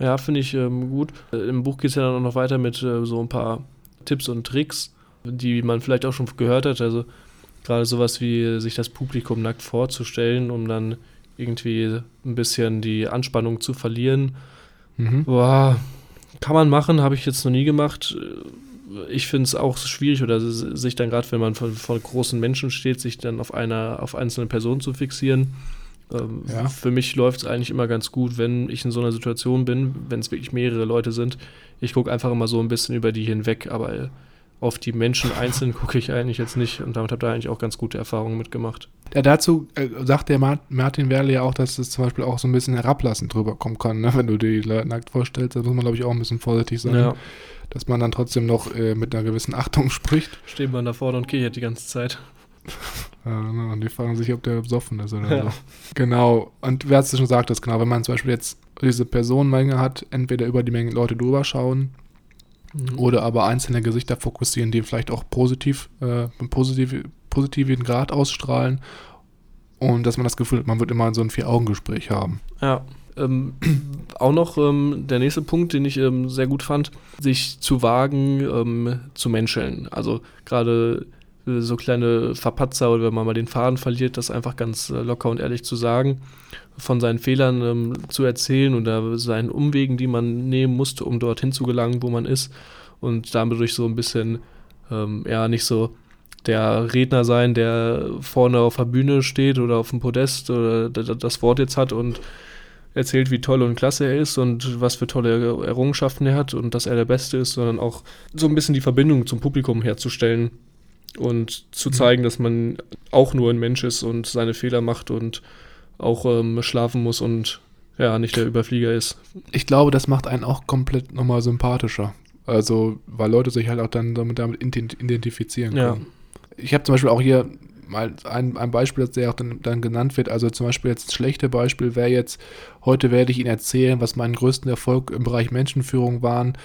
Ja, finde ich ähm, gut. Äh, Im Buch geht es ja dann auch noch weiter mit äh, so ein paar Tipps und Tricks, die man vielleicht auch schon gehört hat. Also gerade sowas wie sich das Publikum nackt vorzustellen, um dann irgendwie ein bisschen die Anspannung zu verlieren. Mhm. Boah, kann man machen, habe ich jetzt noch nie gemacht. Ich finde es auch schwierig oder sich dann gerade, wenn man vor, vor, großen Menschen steht, sich dann auf einer, auf einzelne Personen zu fixieren. Ähm, Ja. Für mich läuft es eigentlich immer ganz gut, wenn ich in so einer Situation bin, wenn es wirklich mehrere Leute sind. Ich gucke einfach immer so ein bisschen über die hinweg, aber auf die Menschen einzeln (laughs) gucke ich eigentlich jetzt nicht und damit habe ich da eigentlich auch ganz gute Erfahrungen mitgemacht. Ja, dazu äh, sagt der Mar Martin Werle ja auch, dass es zum Beispiel auch so ein bisschen herablassend drüber kommen kann, ne? wenn du die Leute nackt vorstellst. Da muss man, glaube ich, auch ein bisschen vorsichtig sein, Ja, dass man dann trotzdem noch äh, mit einer gewissen (laughs) Achtung spricht. steht man da vorne und kichert die ganze Zeit. Ja, ne, und die fragen sich, ob der besoffen ist oder Ja. so. Genau. Und wer hat es schon gesagt, das genau, wenn man zum Beispiel jetzt diese Personenmenge hat, entweder über die Menge Leute drüber schauen Mhm. oder aber einzelne Gesichter fokussieren, die vielleicht auch positiv, äh, positiv, positiven Grad ausstrahlen. Und dass man das Gefühl hat, man wird immer so ein Vier-Augen-Gespräch haben. Ja. Ähm, (clears throat) auch noch ähm, der nächste Punkt, den ich ähm, sehr gut fand, sich zu wagen, ähm, zu menscheln. Also gerade äh, so kleine Verpatzer oder wenn man mal den Faden verliert, das einfach ganz äh, locker und ehrlich zu sagen, von seinen Fehlern ähm, zu erzählen oder seinen Umwegen, die man nehmen musste, um dorthin zu gelangen, wo man ist. Und damit durch so ein bisschen, ähm, ja, nicht so der Redner sein, der vorne auf der Bühne steht oder auf dem Podest oder das Wort jetzt hat und erzählt, wie toll und klasse er ist und was für tolle Errungenschaften er hat und dass er der Beste ist, sondern auch so ein bisschen die Verbindung zum Publikum herzustellen und zu zeigen, dass man auch nur ein Mensch ist und seine Fehler macht und auch ähm, schlafen muss und ja, nicht der Überflieger ist. Ich glaube, das macht einen auch komplett nochmal sympathischer. Also, weil Leute sich halt auch dann damit, damit ident- identifizieren Ja. Ich habe zum Beispiel auch hier mal ein, ein Beispiel, das ja auch dann, dann genannt wird. Also zum Beispiel jetzt das schlechte Beispiel wäre jetzt, heute werde ich Ihnen erzählen, was meinen größten Erfolg im Bereich Menschenführung waren,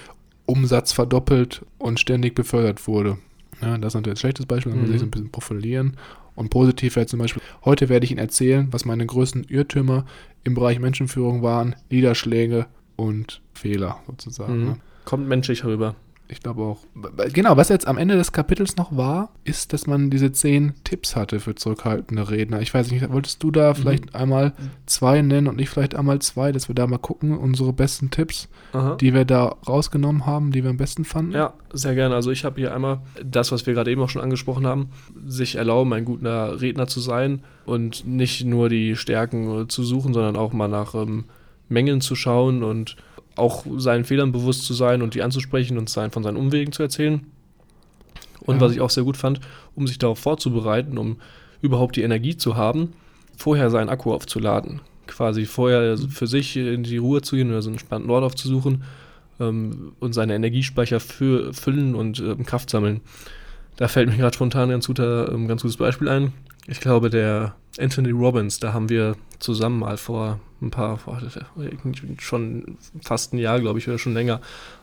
Umsatz verdoppelt und ständig befördert wurde. Ja, das ist natürlich ein schlechtes Beispiel, da muss Mhm. ich so ein bisschen profilieren. Und positiv wäre zum Beispiel, heute werde ich Ihnen erzählen, was meine größten Irrtümer im Bereich Menschenführung waren, Niederschläge und Fehler sozusagen. Mhm. Ne? Kommt menschlich rüber. Ich glaube auch. Genau, was jetzt am Ende des Kapitels noch war, ist, dass man diese zehn Tipps hatte für zurückhaltende Redner. Ich weiß nicht, wolltest du da vielleicht einmal zwei nennen und ich vielleicht einmal zwei, dass wir da mal gucken, unsere besten Tipps, Aha. die wir da rausgenommen haben, die wir am besten fanden? Ja, sehr gerne. Also ich habe hier einmal das, was wir gerade eben auch schon angesprochen haben, sich erlauben, ein guter Redner zu sein und nicht nur die Stärken zu suchen, sondern auch mal nach ähm, Mängeln zu schauen und auch seinen Fehlern bewusst zu sein und die anzusprechen und sein, von seinen Umwegen zu erzählen. Und Ja. was ich auch sehr gut fand, um sich darauf vorzubereiten, um überhaupt die Energie zu haben, vorher seinen Akku aufzuladen. Quasi vorher für sich in die Ruhe zu gehen oder so einen entspannten Ort aufzusuchen ähm, und seine Energiespeicher für, füllen und ähm, Kraft sammeln. Da fällt mir gerade spontan ein ganz, guter, ähm, ganz gutes Beispiel ein. Ich glaube, der Anthony Robbins, da haben wir zusammen mal vor ein paar, schon fast ein Jahr, glaube ich, oder schon länger,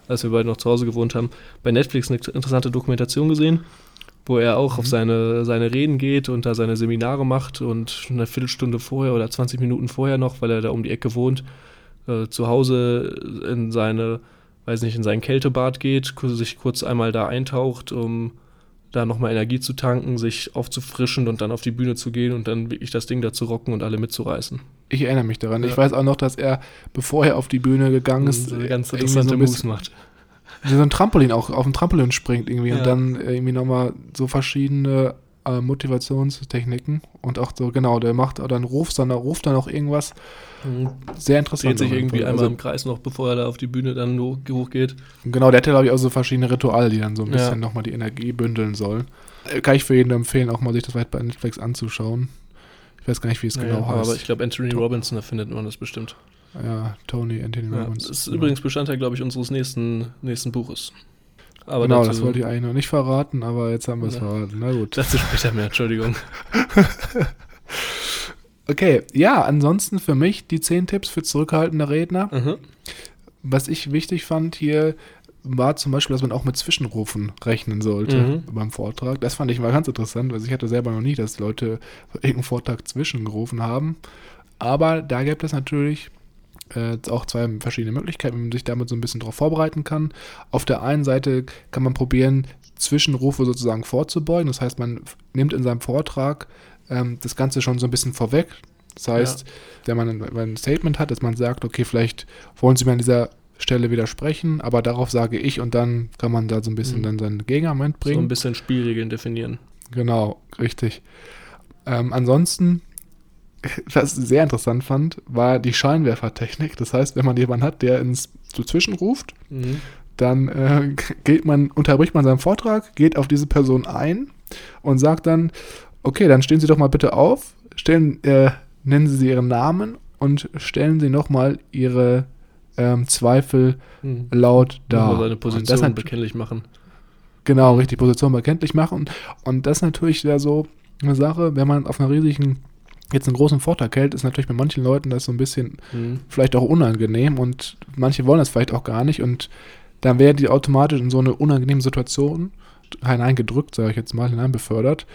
als wir beide noch zu Hause gewohnt haben, bei Netflix eine interessante Dokumentation gesehen, wo er auch auf seine, seine Reden geht und da seine Seminare macht und eine Viertelstunde vorher oder 20 Minuten vorher noch, weil er da um die Ecke wohnt, äh, zu Hause in seine, weiß nicht, in sein Kältebad geht, sich kurz einmal da eintaucht, um da nochmal Energie zu tanken, sich aufzufrischen und dann auf die Bühne zu gehen und dann wirklich das Ding da zu rocken und alle mitzureißen. Ich erinnere mich daran. Ja. Ich weiß auch noch, dass er, bevor er auf die Bühne gegangen ist, so ganz interessante so ein Moves macht. so ein Trampolin auch auf dem Trampolin springt irgendwie Ja. und dann irgendwie nochmal so verschiedene äh, Motivationstechniken und auch so, genau, der macht dann ruft dann, ruft dann auch irgendwas. Sehr interessant. Dreht sich irgendwie einmal Also, im Kreis noch, bevor er da auf die Bühne dann hoch, hochgeht. Genau, der hat ja, glaube ich, auch so verschiedene Rituale, die dann so ein Ja. bisschen nochmal die Energie bündeln sollen. Äh, Kann ich für jeden empfehlen, auch mal sich das vielleicht bei Netflix anzuschauen. Ich weiß gar nicht, wie es Ja, genau heißt. aber ich glaube, Anthony Top. Robinson, da findet man das bestimmt. ja, Tony Anthony Ja, Robbins. das ist Genau. übrigens Bestandteil, glaube ich, unseres nächsten, nächsten Buches. Aber genau, dazu, das wollte ich eigentlich noch nicht verraten, aber jetzt haben wir es Ja. verraten. Na gut. dazu später mehr, Entschuldigung. (laughs) Okay, ja, ansonsten für mich die zehn Tipps für zurückhaltende Redner. Mhm. Was ich wichtig fand hier, war zum Beispiel, dass man auch mit Zwischenrufen rechnen sollte Mhm. beim Vortrag. Das fand ich mal ganz interessant, weil ich hatte selber noch nie, dass Leute irgendeinen Vortrag zwischengerufen haben. Aber da gibt es natürlich äh, auch zwei verschiedene Möglichkeiten, wie man sich damit so ein bisschen darauf vorbereiten kann. Auf der einen Seite kann man probieren, Zwischenrufe sozusagen vorzubeugen. Das heißt, man nimmt in seinem Vortrag ähm, das Ganze schon so ein bisschen vorweg. Das heißt, wenn, man, ein- wenn man ein Statement hat, dass man sagt, okay, vielleicht wollen Sie mir an dieser Stelle widersprechen, aber darauf sage ich und dann kann man da so ein bisschen Mhm. dann sein Gegenargument So bringen. ein bisschen Spielregeln definieren. Genau, richtig. Ähm, ansonsten, (laughs) was ich sehr interessant fand, war die Scheinwerfertechnik. Das heißt, wenn man jemanden hat, der ins so zwischenruft, Mhm. dann äh, (laughs) geht man, unterbricht man seinen Vortrag, geht auf diese Person ein und sagt dann, okay, dann stehen Sie doch mal bitte auf, stellen, äh, nennen Sie Ihren Namen und stellen Sie nochmal Ihre ähm, Zweifel Mhm. laut Da. dar. seine Und das Position hat- bekenntlich machen. Genau, richtig, Position mal kenntlich machen. Und das ist natürlich ja so eine Sache, wenn man auf einer riesigen, jetzt einen großen Vortrag hält, ist natürlich bei manchen Leuten das so ein bisschen Mhm. vielleicht auch unangenehm und manche wollen das vielleicht auch gar nicht und dann werden die automatisch in so eine unangenehme Situation hineingedrückt, sage ich jetzt mal, hineinbefördert,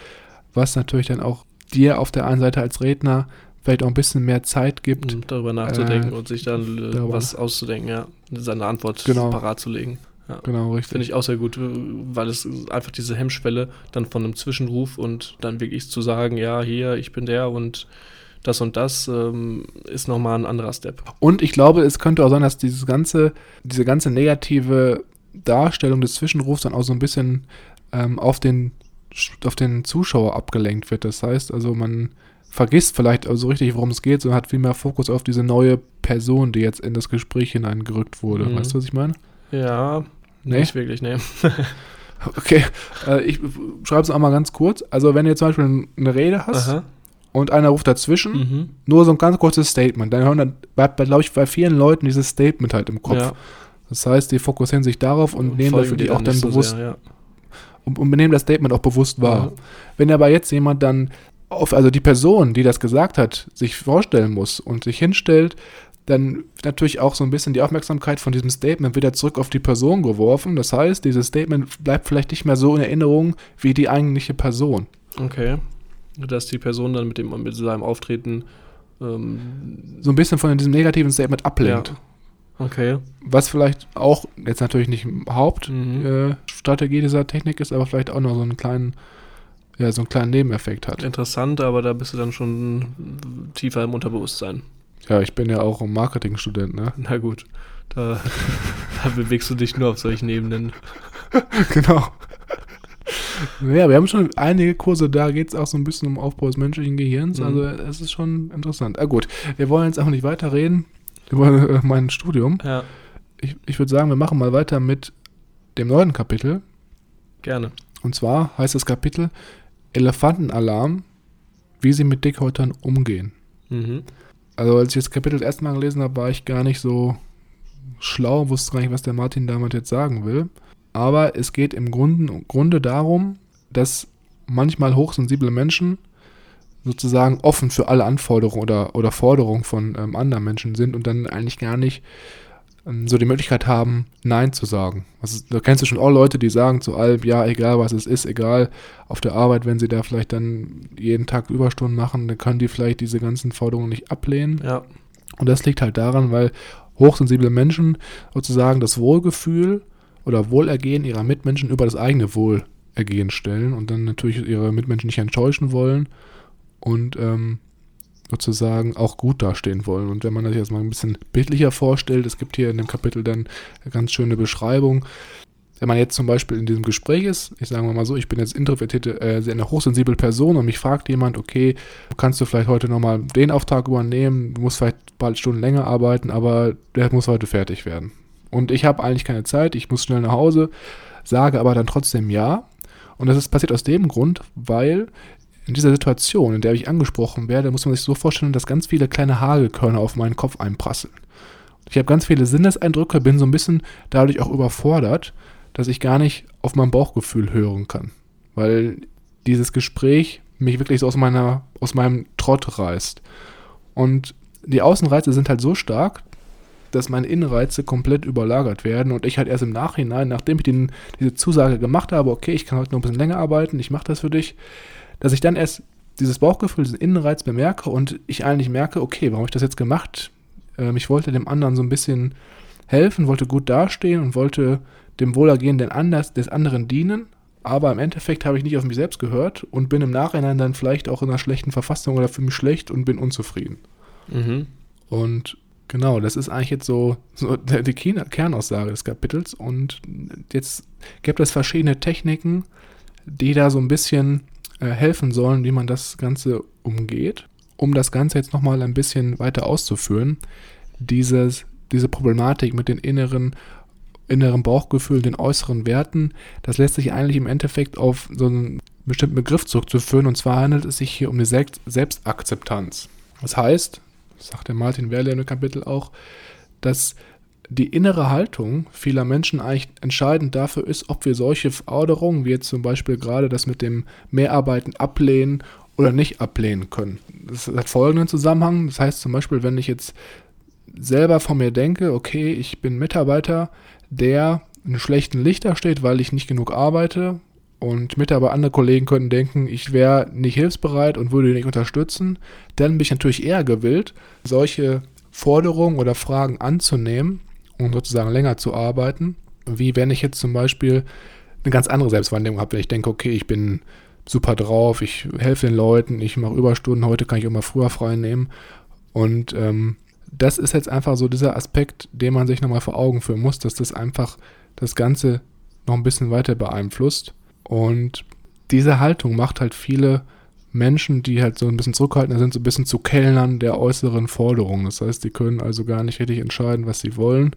was natürlich dann auch dir auf der einen Seite als Redner vielleicht auch ein bisschen mehr Zeit gibt, Um darüber nachzudenken Äh, und sich dann äh, was auszudenken, ja. Seine Antwort Genau. parat zu legen. Ja. genau, richtig. Finde ich auch sehr gut, weil es einfach diese Hemmschwelle dann von einem Zwischenruf und dann wirklich zu sagen, ja, hier, ich bin der und das und das ähm, ist nochmal ein anderer Step. Und ich glaube, es könnte auch sein, dass dieses ganze, diese ganze negative Darstellung des Zwischenrufs dann auch so ein bisschen ähm, auf, den, auf den Zuschauer abgelenkt wird. Das heißt, also man vergisst vielleicht so richtig, worum es geht, sondern hat viel mehr Fokus auf diese neue Person, die jetzt in das Gespräch hineingerückt wurde. Mhm. Weißt du, was ich meine? Ja, Nee? nicht wirklich, nee. (laughs) Okay, äh, ich schreibe es auch mal ganz kurz. Also wenn du jetzt zum Beispiel eine Rede hast Aha. und einer ruft dazwischen, Mhm. nur so ein ganz kurzes Statement, dann hören dann, bleibt, glaube ich, bei vielen Leuten dieses Statement halt im Kopf. Ja. Das heißt, die fokussieren sich darauf und nehmen Folgen dafür die die auch dann so bewusst sehr, ja. und, und nehmen das Statement auch bewusst wahr. Ja. Wenn aber jetzt jemand dann auf, also die Person, die das gesagt hat, sich vorstellen muss und sich hinstellt, dann natürlich auch so ein bisschen die Aufmerksamkeit von diesem Statement wieder zurück auf die Person geworfen. Das heißt, dieses Statement bleibt vielleicht nicht mehr so in Erinnerung wie die eigentliche Person. Okay. Dass die Person dann mit, dem, mit seinem Auftreten ähm, So ein bisschen von diesem negativen Statement ablenkt. Ja. Okay. Was vielleicht auch jetzt natürlich nicht Hauptstrategie Mhm. äh, dieser Technik ist, aber vielleicht auch noch so einen kleinen, ja, so einen kleinen Nebeneffekt hat. Interessant, aber da bist du dann schon tiefer im Unterbewusstsein. Ja, ich bin ja auch ein Marketingstudent, ne? Na gut. Da, (laughs) da bewegst du dich nur auf solchen Ebenen. (laughs) genau. Ja, wir haben schon einige Kurse, da geht es auch so ein bisschen um Aufbau des menschlichen Gehirns. Mhm. Also es ist schon interessant. Ah, gut, wir wollen jetzt auch nicht weiter reden über äh, mein Studium. Ja, Ich, ich würde sagen, wir machen mal weiter mit dem neuen Kapitel. gerne. Und zwar heißt das Kapitel Elefantenalarm, wie sie mit Dickhäutern umgehen. Mhm. Also als ich das Kapitel das erste Mal gelesen habe, war ich gar nicht so schlau, wusste gar nicht, was der Martin damit jetzt sagen will. Aber es geht im Grunde, Grunde darum, dass manchmal hochsensible Menschen sozusagen offen für alle Anforderungen oder, oder Forderungen von ähm, anderen Menschen sind und dann eigentlich gar nicht so die Möglichkeit haben, Nein zu sagen. Also, da kennst du schon auch Leute, die sagen zu allem, ja, egal was es ist, egal auf der Arbeit, wenn sie da vielleicht dann jeden Tag Überstunden machen, dann können die vielleicht diese ganzen Forderungen nicht ablehnen. Ja, Und das liegt halt daran, weil hochsensible Menschen sozusagen das Wohlgefühl oder Wohlergehen ihrer Mitmenschen über das eigene Wohlergehen stellen und dann natürlich ihre Mitmenschen nicht enttäuschen wollen und ähm, sozusagen auch gut dastehen wollen. Und wenn man das jetzt mal ein bisschen bildlicher vorstellt, es gibt hier in dem Kapitel dann eine ganz schöne Beschreibung. Wenn man jetzt zum Beispiel in diesem Gespräch ist, ich sage mal so, ich bin jetzt introvertierte, äh, sehr eine hochsensible Person und mich fragt jemand, okay, kannst du vielleicht heute nochmal den Auftrag übernehmen, du musst vielleicht bald Stunden länger arbeiten, aber der muss heute fertig werden. Und ich habe eigentlich keine Zeit, ich muss schnell nach Hause, sage aber dann trotzdem ja. Und das ist passiert aus dem Grund, weil in dieser Situation, in der ich angesprochen werde, muss man sich so vorstellen, dass ganz viele kleine Hagelkörner auf meinen Kopf einprasseln. Ich habe ganz viele Sinneseindrücke, bin so ein bisschen dadurch auch überfordert, dass ich gar nicht auf mein Bauchgefühl hören kann. Weil dieses Gespräch mich wirklich so aus meiner, aus meinem Trott reißt. Und die Außenreize sind halt so stark, dass meine Innenreize komplett überlagert werden und ich halt erst im Nachhinein, nachdem ich den, diese Zusage gemacht habe, okay, ich kann heute noch ein bisschen länger arbeiten, ich mache das für dich, dass ich dann erst dieses Bauchgefühl, diesen Innenreiz bemerke und ich eigentlich merke, okay, warum habe ich das jetzt gemacht? Ähm, ich wollte dem anderen so ein bisschen helfen, wollte gut dastehen und wollte dem Wohlergehen des anderen dienen, aber im Endeffekt habe ich nicht auf mich selbst gehört und bin im Nachhinein dann vielleicht auch in einer schlechten Verfassung oder für mich schlecht und bin unzufrieden. Mhm. Und genau, das ist eigentlich jetzt so, so die Kernaussage des Kapitels. Und jetzt gibt es verschiedene Techniken, die da so ein bisschen äh, helfen sollen, wie man das Ganze umgeht. Um das Ganze jetzt nochmal ein bisschen weiter auszuführen, dieses, diese Problematik mit den inneren inneren Bauchgefühl, den äußeren Werten, das lässt sich eigentlich im Endeffekt auf so einen bestimmten Begriff zurückzuführen. Und zwar handelt es sich hier um die Selbstakzeptanz. Das heißt, sagt der Martin Werle in dem Kapitel auch, dass die innere Haltung vieler Menschen eigentlich entscheidend dafür ist, ob wir solche Forderungen, wie jetzt zum Beispiel gerade das mit dem Mehrarbeiten ablehnen oder nicht ablehnen können. Das hat folgenden Zusammenhang. Das heißt zum Beispiel, wenn ich jetzt selber von mir denke, okay, ich bin Mitarbeiter, der in schlechten Lichter steht, weil ich nicht genug arbeite und Mitarbeiter, andere Kollegen könnten denken, ich wäre nicht hilfsbereit und würde nicht unterstützen, dann bin ich natürlich eher gewillt, solche Forderungen oder Fragen anzunehmen und sozusagen länger zu arbeiten, wie wenn ich jetzt zum Beispiel eine ganz andere Selbstwahrnehmung habe, wenn ich denke, okay, ich bin super drauf, ich helfe den Leuten, ich mache Überstunden, heute kann ich mal früher frei nehmen. Und ähm, das ist jetzt einfach so dieser Aspekt, den man sich nochmal vor Augen führen muss, dass das einfach das Ganze noch ein bisschen weiter beeinflusst. Und diese Haltung macht halt viele Menschen, die halt so ein bisschen zurückhaltender sind, so ein bisschen zu Kellnern der äußeren Forderungen. Das heißt, die können also gar nicht richtig entscheiden, was sie wollen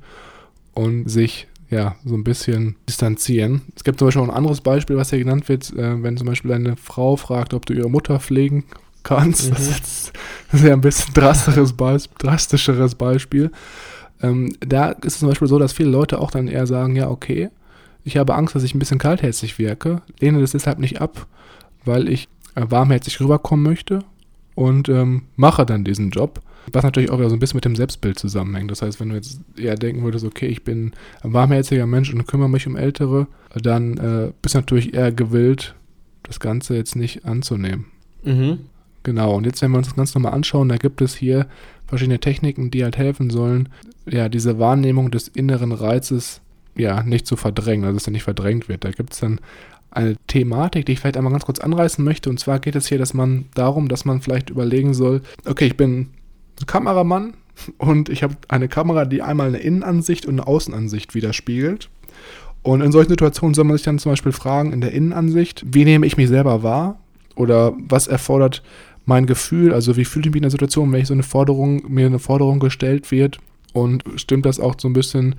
und sich ja so ein bisschen distanzieren. Es gibt zum Beispiel auch ein anderes Beispiel, was hier genannt wird, äh, wenn zum Beispiel eine Frau fragt, ob du ihre Mutter pflegen kannst. Mhm. (laughs) Das ist ja ein bisschen drastischeres, Be drastischeres Beispiel. Ähm, da ist es zum Beispiel so, dass viele Leute auch dann eher sagen, ja, okay, ich habe Angst, dass ich ein bisschen kaltherzig wirke, lehne das deshalb nicht ab, weil ich warmherzig rüberkommen möchte und ähm, mache dann diesen Job. Was natürlich auch so ein bisschen mit dem Selbstbild zusammenhängt. Das heißt, wenn du jetzt eher denken würdest, okay, ich bin ein warmherziger Mensch und kümmere mich um Ältere, dann äh, bist du natürlich eher gewillt, das Ganze jetzt nicht anzunehmen. Mhm. Genau, und jetzt, wenn wir uns das Ganze nochmal anschauen, da gibt es hier verschiedene Techniken, die halt helfen sollen, ja, diese Wahrnehmung des inneren Reizes ja, nicht zu verdrängen, also dass er nicht verdrängt wird. Da gibt es dann eine Thematik, die ich vielleicht einmal ganz kurz anreißen möchte. Und zwar geht es hier dass man darum, dass man vielleicht überlegen soll, okay, ich bin Kameramann und ich habe eine Kamera, die einmal eine Innenansicht und eine Außenansicht widerspiegelt. Und in solchen Situationen soll man sich dann zum Beispiel fragen, in der Innenansicht, wie nehme ich mich selber wahr? Oder was erfordert mein Gefühl? Also wie fühle ich mich in der Situation, wenn ich so eine Forderung, mir eine Forderung gestellt wird? Und stimmt das auch so ein bisschen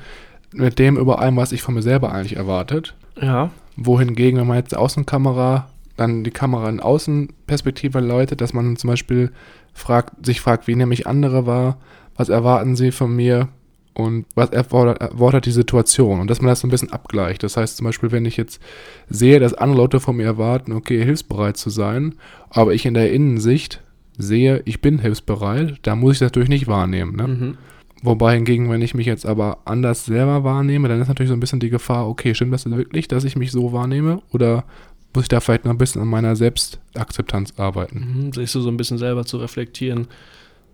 mit dem überein, was ich von mir selber eigentlich erwartet. Ja. Wohingegen, wenn man jetzt Außenkamera, dann die Kamera in Außenperspektive läutet, dass man zum Beispiel fragt, sich fragt, wie nehme ich andere wahr, was erwarten sie von mir und was erfordert, erfordert die Situation und dass man das so ein bisschen abgleicht. Das heißt zum Beispiel, wenn ich jetzt sehe, dass andere Leute von mir erwarten, okay, hilfsbereit zu sein, aber ich in der Innensicht sehe, ich bin hilfsbereit, da muss ich das natürlich nicht wahrnehmen. Ne? Mhm. Wobei hingegen, wenn ich mich jetzt aber anders selber wahrnehme, dann ist natürlich so ein bisschen die Gefahr, okay, stimmt das wirklich, dass ich mich so wahrnehme? Oder muss ich da vielleicht noch ein bisschen an meiner Selbstakzeptanz arbeiten? Mhm, sich so, so ein bisschen selber zu reflektieren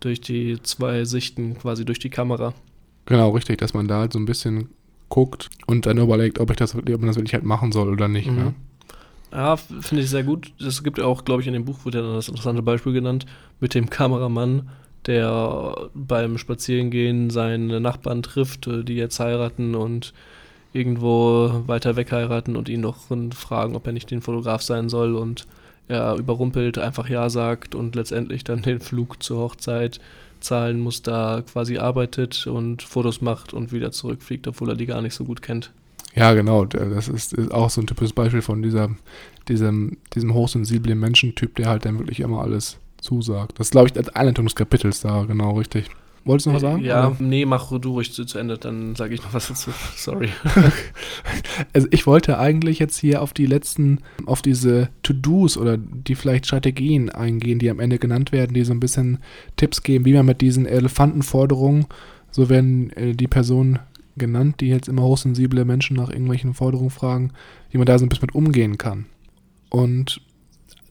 durch die zwei Sichten, quasi durch die Kamera. Genau, richtig, dass man da halt so ein bisschen guckt und dann überlegt, ob ich das, ob man das wirklich halt machen soll oder nicht. Mhm. Ne? Ja, finde ich sehr gut. Es gibt auch, glaube ich, in dem Buch wurde ja das interessante Beispiel genannt mit dem Kameramann, der beim Spazierengehen seine Nachbarn trifft, äh, die jetzt heiraten und irgendwo weiter weg heiraten und ihn noch fragen, ob er nicht den Fotograf sein soll und er überrumpelt, einfach Ja sagt und letztendlich dann den Flug zur Hochzeit zahlen muss, da quasi arbeitet und Fotos macht und wieder zurückfliegt, obwohl er die gar nicht so gut kennt. Ja, genau. Das ist, ist auch so ein typisches Beispiel von dieser, diesem, diesem hochsensiblen Menschentyp, der halt dann wirklich immer alles zusagt. Das ist, glaube ich, als Einleitung des Kapitels da, genau, richtig. Wolltest du noch was sagen? Ja, oder? nee, mach du ruhig zu, zu Ende, dann sage ich noch was dazu. (laughs) Sorry. (laughs) Also ich wollte eigentlich jetzt hier auf die letzten, auf diese To-Dos oder die vielleicht Strategien eingehen, die am Ende genannt werden, die so ein bisschen Tipps geben, wie man mit diesen Elefantenforderungen, so werden äh, die Personen genannt, die jetzt immer hochsensible Menschen nach irgendwelchen Forderungen fragen, wie man da so ein bisschen mit umgehen kann. Und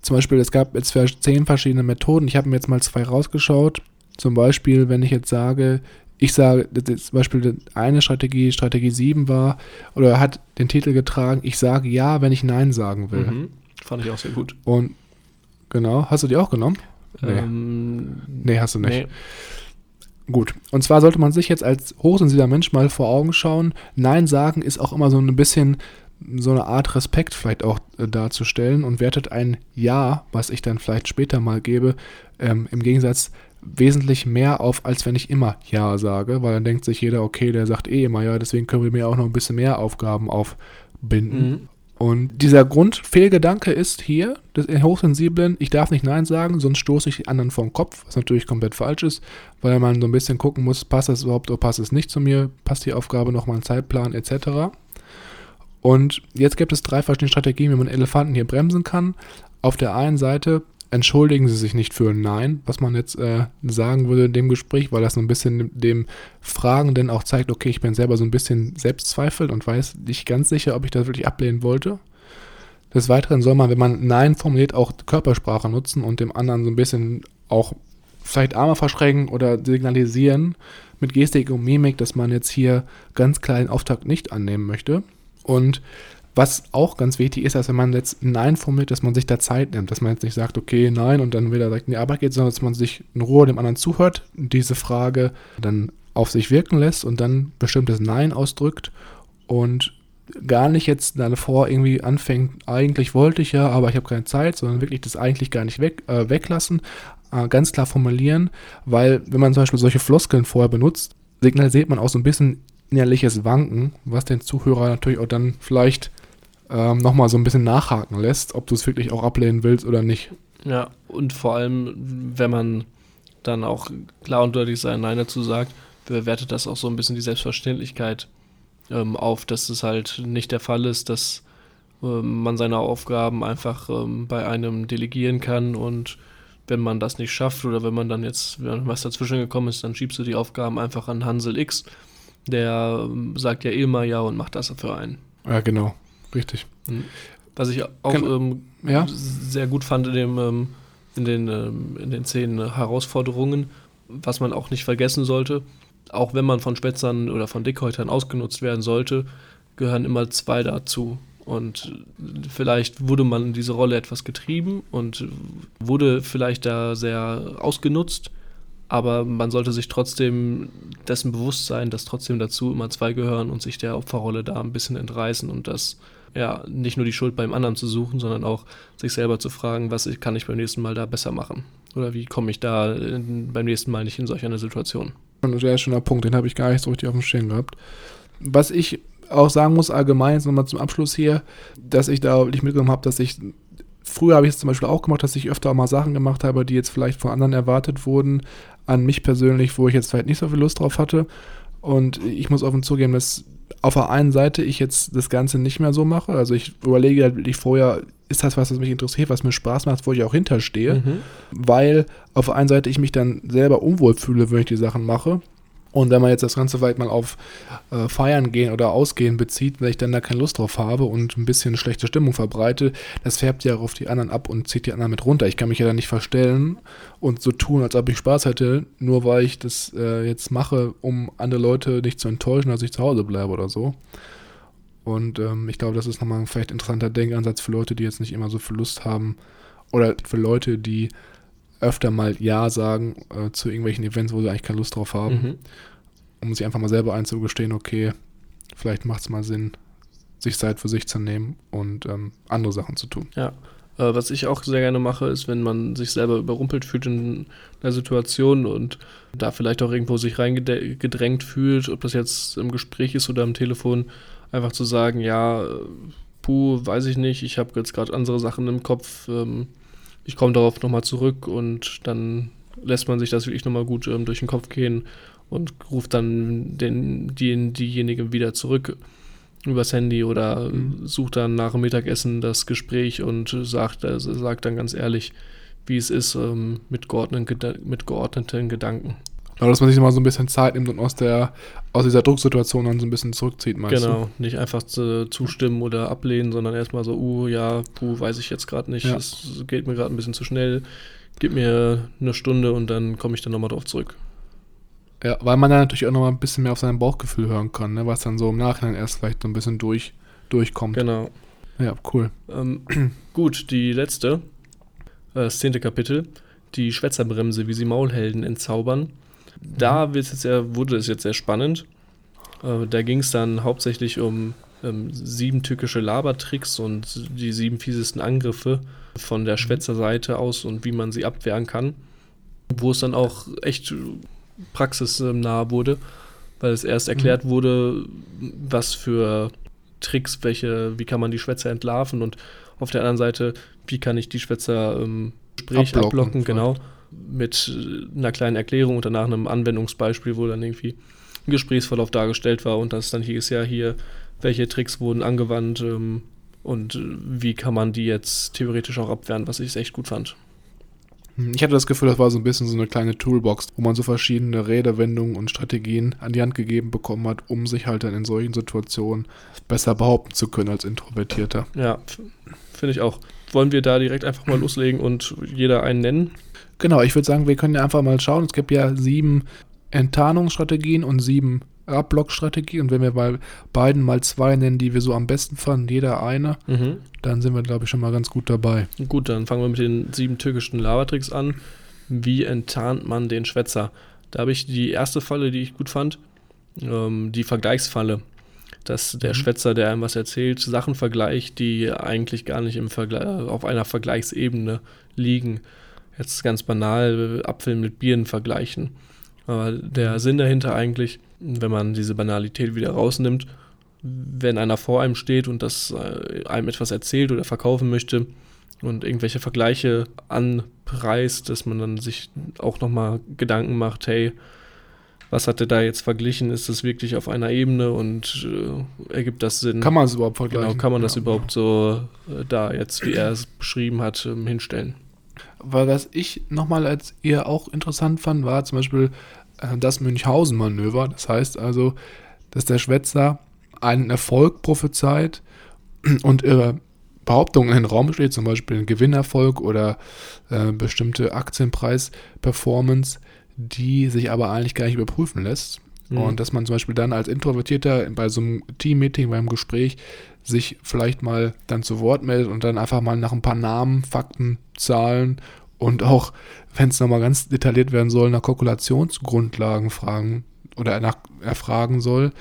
zum Beispiel, es gab jetzt zehn verschiedene Methoden. Ich habe mir jetzt mal zwei rausgeschaut. Zum Beispiel, wenn ich jetzt sage, ich sage, zum Beispiel eine Strategie, Strategie 7 war, oder hat den Titel getragen, ich sage ja, wenn ich Nein sagen will. Mhm. Fand ich auch sehr gut. Und genau, hast du die auch genommen? Nee, ähm, nee hast du nicht. Nee. Gut. Und zwar sollte man sich jetzt als hochsensibler Mensch mal vor Augen schauen. Nein sagen ist auch immer so ein bisschen so eine Art Respekt vielleicht auch äh, darzustellen und wertet ein Ja, was ich dann vielleicht später mal gebe, ähm, im Gegensatz wesentlich mehr auf, als wenn ich immer Ja sage, weil dann denkt sich jeder, okay, der sagt eh immer Ja, deswegen können wir mir auch noch ein bisschen mehr Aufgaben aufbinden. Mhm. Und dieser Grundfehlgedanke ist hier, des Hochsensiblen, ich darf nicht Nein sagen, sonst stoße ich die anderen vom Kopf, was natürlich komplett falsch ist, weil man so ein bisschen gucken muss, passt das überhaupt oder passt es nicht zu mir, passt die Aufgabe nochmal ein Zeitplan etc. Und jetzt gibt es drei verschiedene Strategien, wie man Elefanten hier bremsen kann. Auf der einen Seite entschuldigen Sie sich nicht für ein Nein, was man jetzt äh, sagen würde in dem Gespräch, weil das so ein bisschen dem Fragenden auch zeigt, okay, ich bin selber so ein bisschen selbstzweifelt und weiß nicht ganz sicher, ob ich das wirklich ablehnen wollte. Des Weiteren soll man, wenn man Nein formuliert, auch Körpersprache nutzen und dem anderen so ein bisschen auch vielleicht Arme verschränken oder signalisieren mit Gestik und Mimik, dass man jetzt hier ganz klar den Auftakt nicht annehmen möchte. Und was auch ganz wichtig ist, dass wenn man jetzt Nein formuliert, dass man sich da Zeit nimmt, dass man jetzt nicht sagt, okay, nein und dann wieder direkt in die Arbeit geht, sondern dass man sich in Ruhe dem anderen zuhört, diese Frage dann auf sich wirken lässt und dann bestimmtes Nein ausdrückt und gar nicht jetzt davor irgendwie anfängt, eigentlich wollte ich ja, aber ich habe keine Zeit, sondern wirklich das eigentlich gar nicht weg, äh, weglassen, äh, ganz klar formulieren, weil wenn man zum Beispiel solche Floskeln vorher benutzt, signalisiert man auch so ein bisschen innerliches Wanken, was den Zuhörer natürlich auch dann vielleicht ähm, nochmal so ein bisschen nachhaken lässt, ob du es wirklich auch ablehnen willst oder nicht. Ja, und vor allem, wenn man dann auch klar und deutlich sein Nein dazu sagt, bewertet das auch so ein bisschen die Selbstverständlichkeit ähm, auf, dass es halt nicht der Fall ist, dass ähm, man seine Aufgaben einfach ähm, bei einem delegieren kann und wenn man das nicht schafft oder wenn man dann jetzt, wenn was dazwischen gekommen ist, dann schiebst du die Aufgaben einfach an Hansel X. Der ähm, sagt ja immer ja und macht das für einen. Ja, genau. Richtig. Mhm. Was ich auch ähm, ja? sehr gut fand in, dem, ähm, in, den, ähm, in den zehn Herausforderungen, was man auch nicht vergessen sollte, auch wenn man von Spätzern oder von Dickhäutern ausgenutzt werden sollte, gehören immer zwei dazu. Und vielleicht wurde man in diese Rolle etwas getrieben und wurde vielleicht da sehr ausgenutzt, aber man sollte sich trotzdem dessen bewusst sein, dass trotzdem dazu immer zwei gehören und sich der Opferrolle da ein bisschen entreißen und das ja, nicht nur die Schuld beim anderen zu suchen, sondern auch sich selber zu fragen, was kann ich beim nächsten Mal da besser machen? Oder wie komme ich da in, beim nächsten Mal nicht in solch eine Situation? Ein sehr schöner Punkt, den habe ich gar nicht so richtig auf dem Schirm gehabt. Was ich auch sagen muss, allgemein, jetzt nochmal zum Abschluss hier, dass ich da wirklich mitgenommen habe, dass ich, früher habe ich es zum Beispiel auch gemacht, dass ich öfter auch mal Sachen gemacht habe, die jetzt vielleicht von anderen erwartet wurden, an mich persönlich, wo ich jetzt vielleicht nicht so viel Lust drauf hatte. Und ich muss offen zugeben, dass auf der einen Seite ich jetzt das Ganze nicht mehr so mache. Also ich überlege halt wirklich vorher, ist das was, was mich interessiert, was mir Spaß macht, wo ich auch hinterstehe. Mhm. Weil auf der einen Seite ich mich dann selber unwohl fühle, wenn ich die Sachen mache. Und wenn man jetzt das Ganze vielleicht mal auf äh, Feiern gehen oder Ausgehen bezieht, wenn ich dann da keine Lust drauf habe und ein bisschen schlechte Stimmung verbreite, das färbt ja auf die anderen ab und zieht die anderen mit runter. Ich kann mich ja dann nicht verstellen und so tun, als ob ich Spaß hätte, nur weil ich das äh, jetzt mache, um andere Leute nicht zu enttäuschen, dass ich zu Hause bleibe oder so. Und ähm, ich glaube, das ist nochmal ein vielleicht interessanter Denkansatz für Leute, die jetzt nicht immer so viel Lust haben oder für Leute, die öfter mal Ja sagen äh, zu irgendwelchen Events, wo sie eigentlich keine Lust drauf haben, mhm. um sich einfach mal selber einzugestehen, okay, vielleicht macht es mal Sinn, sich Zeit für sich zu nehmen und ähm, andere Sachen zu tun. Ja. Äh, was ich auch sehr gerne mache, ist, wenn man sich selber überrumpelt fühlt in einer Situation und da vielleicht auch irgendwo sich reingedrängt fühlt, ob das jetzt im Gespräch ist oder am Telefon, einfach zu sagen, ja, puh, weiß ich nicht, ich habe jetzt gerade andere Sachen im Kopf, ähm, ich komme darauf nochmal zurück und dann lässt man sich das wirklich nochmal gut ähm, durch den Kopf gehen und ruft dann den, die, diejenige wieder zurück übers Handy oder mhm. sucht dann nach dem Mittagessen das Gespräch und sagt, also sagt dann ganz ehrlich, wie es ist ähm, mit, geordneten, mit geordneten Gedanken. Aber dass man sich mal so ein bisschen Zeit nimmt und aus, der, aus dieser Drucksituation dann so ein bisschen zurückzieht, meinst genau, du? nicht einfach zu, zustimmen oder ablehnen, sondern erstmal so, uh, ja, puh, weiß ich jetzt gerade nicht, es ja. geht mir gerade ein bisschen zu schnell, gib mir eine Stunde und dann komme ich dann nochmal drauf zurück. Ja, weil man dann natürlich auch nochmal ein bisschen mehr auf sein Bauchgefühl hören kann, ne? was dann so im Nachhinein erst vielleicht so ein bisschen durch, durchkommt. Genau. Ja, cool. Ähm, (clears throat) gut, die letzte, äh, das zehnte Kapitel, die Schwätzerbremse, wie sie Maulhelden entzaubern. Da mhm. jetzt ja, wurde es jetzt sehr spannend. Äh, da ging es dann hauptsächlich um ähm, sieben tückische Labertricks und die sieben fiesesten Angriffe von der mhm. Schwätzerseite aus und wie man sie abwehren kann. Wo es dann auch echt praxisnah wurde, weil es erst erklärt mhm. wurde, was für Tricks, welche, wie kann man die Schwätzer entlarven und auf der anderen Seite, wie kann ich die Schwätzer ähm, Gespräch ablocken, ablocken genau, mit einer kleinen Erklärung und danach einem Anwendungsbeispiel, wo dann irgendwie ein Gesprächsverlauf dargestellt war und das dann hieß ja hier, welche Tricks wurden angewandt ähm, und wie kann man die jetzt theoretisch auch abwehren, was ich echt gut fand. Ich hatte das Gefühl, das war so ein bisschen so eine kleine Toolbox, wo man so verschiedene Redewendungen und Strategien an die Hand gegeben bekommen hat, um sich halt dann in solchen Situationen besser behaupten zu können als Introvertierter. Ja, finde ich auch. Wollen wir da direkt einfach mal loslegen und jeder einen nennen? Genau, ich würde sagen, wir können ja einfach mal schauen. Es gibt ja sieben Enttarnungsstrategien und sieben Abblock-Strategie und wenn wir bei beiden mal zwei nennen, die wir so am besten fanden, jeder eine, mhm. dann sind wir, glaube ich, schon mal ganz gut dabei. Gut, dann fangen wir mit den sieben türkischen Lavatricks an. Wie enttarnt man den Schwätzer? Da habe ich die erste Falle, die ich gut fand, ähm, die Vergleichsfalle. Dass der mhm. Schwätzer, der einem was erzählt, Sachen vergleicht, die eigentlich gar nicht im Vergleich, auf einer Vergleichsebene liegen. Jetzt ganz banal Apfel mit Bieren vergleichen. Aber der Sinn dahinter eigentlich, wenn man diese Banalität wieder rausnimmt, wenn einer vor einem steht und das äh, einem etwas erzählt oder verkaufen möchte und irgendwelche Vergleiche anpreist, dass man dann sich auch nochmal Gedanken macht, hey, was hat er da jetzt verglichen? Ist das wirklich auf einer Ebene und äh, ergibt das Sinn? Kann man es überhaupt vergleichen? Genau, kann man das ja. überhaupt so äh, da jetzt, wie er es beschrieben hat, ähm, hinstellen? Weil was ich nochmal als eher auch interessant fand, war zum Beispiel äh, das Münchhausen-Manöver. Das heißt also, dass der Schwätzer einen Erfolg prophezeit (clears throat) und ihre Behauptungen in den Raum steht, zum Beispiel ein Gewinnerfolg oder äh, bestimmte Aktienpreis-Performance, die sich aber eigentlich gar nicht überprüfen lässt. Mhm. Und dass man zum Beispiel dann als Introvertierter bei so einem Team-Meeting, beim Gespräch, sich vielleicht mal dann zu Wort meldet und dann einfach mal nach ein paar Namen, Fakten, Zahlen und auch, wenn es nochmal ganz detailliert werden soll, nach Kalkulationsgrundlagen fragen oder nach, erfragen soll,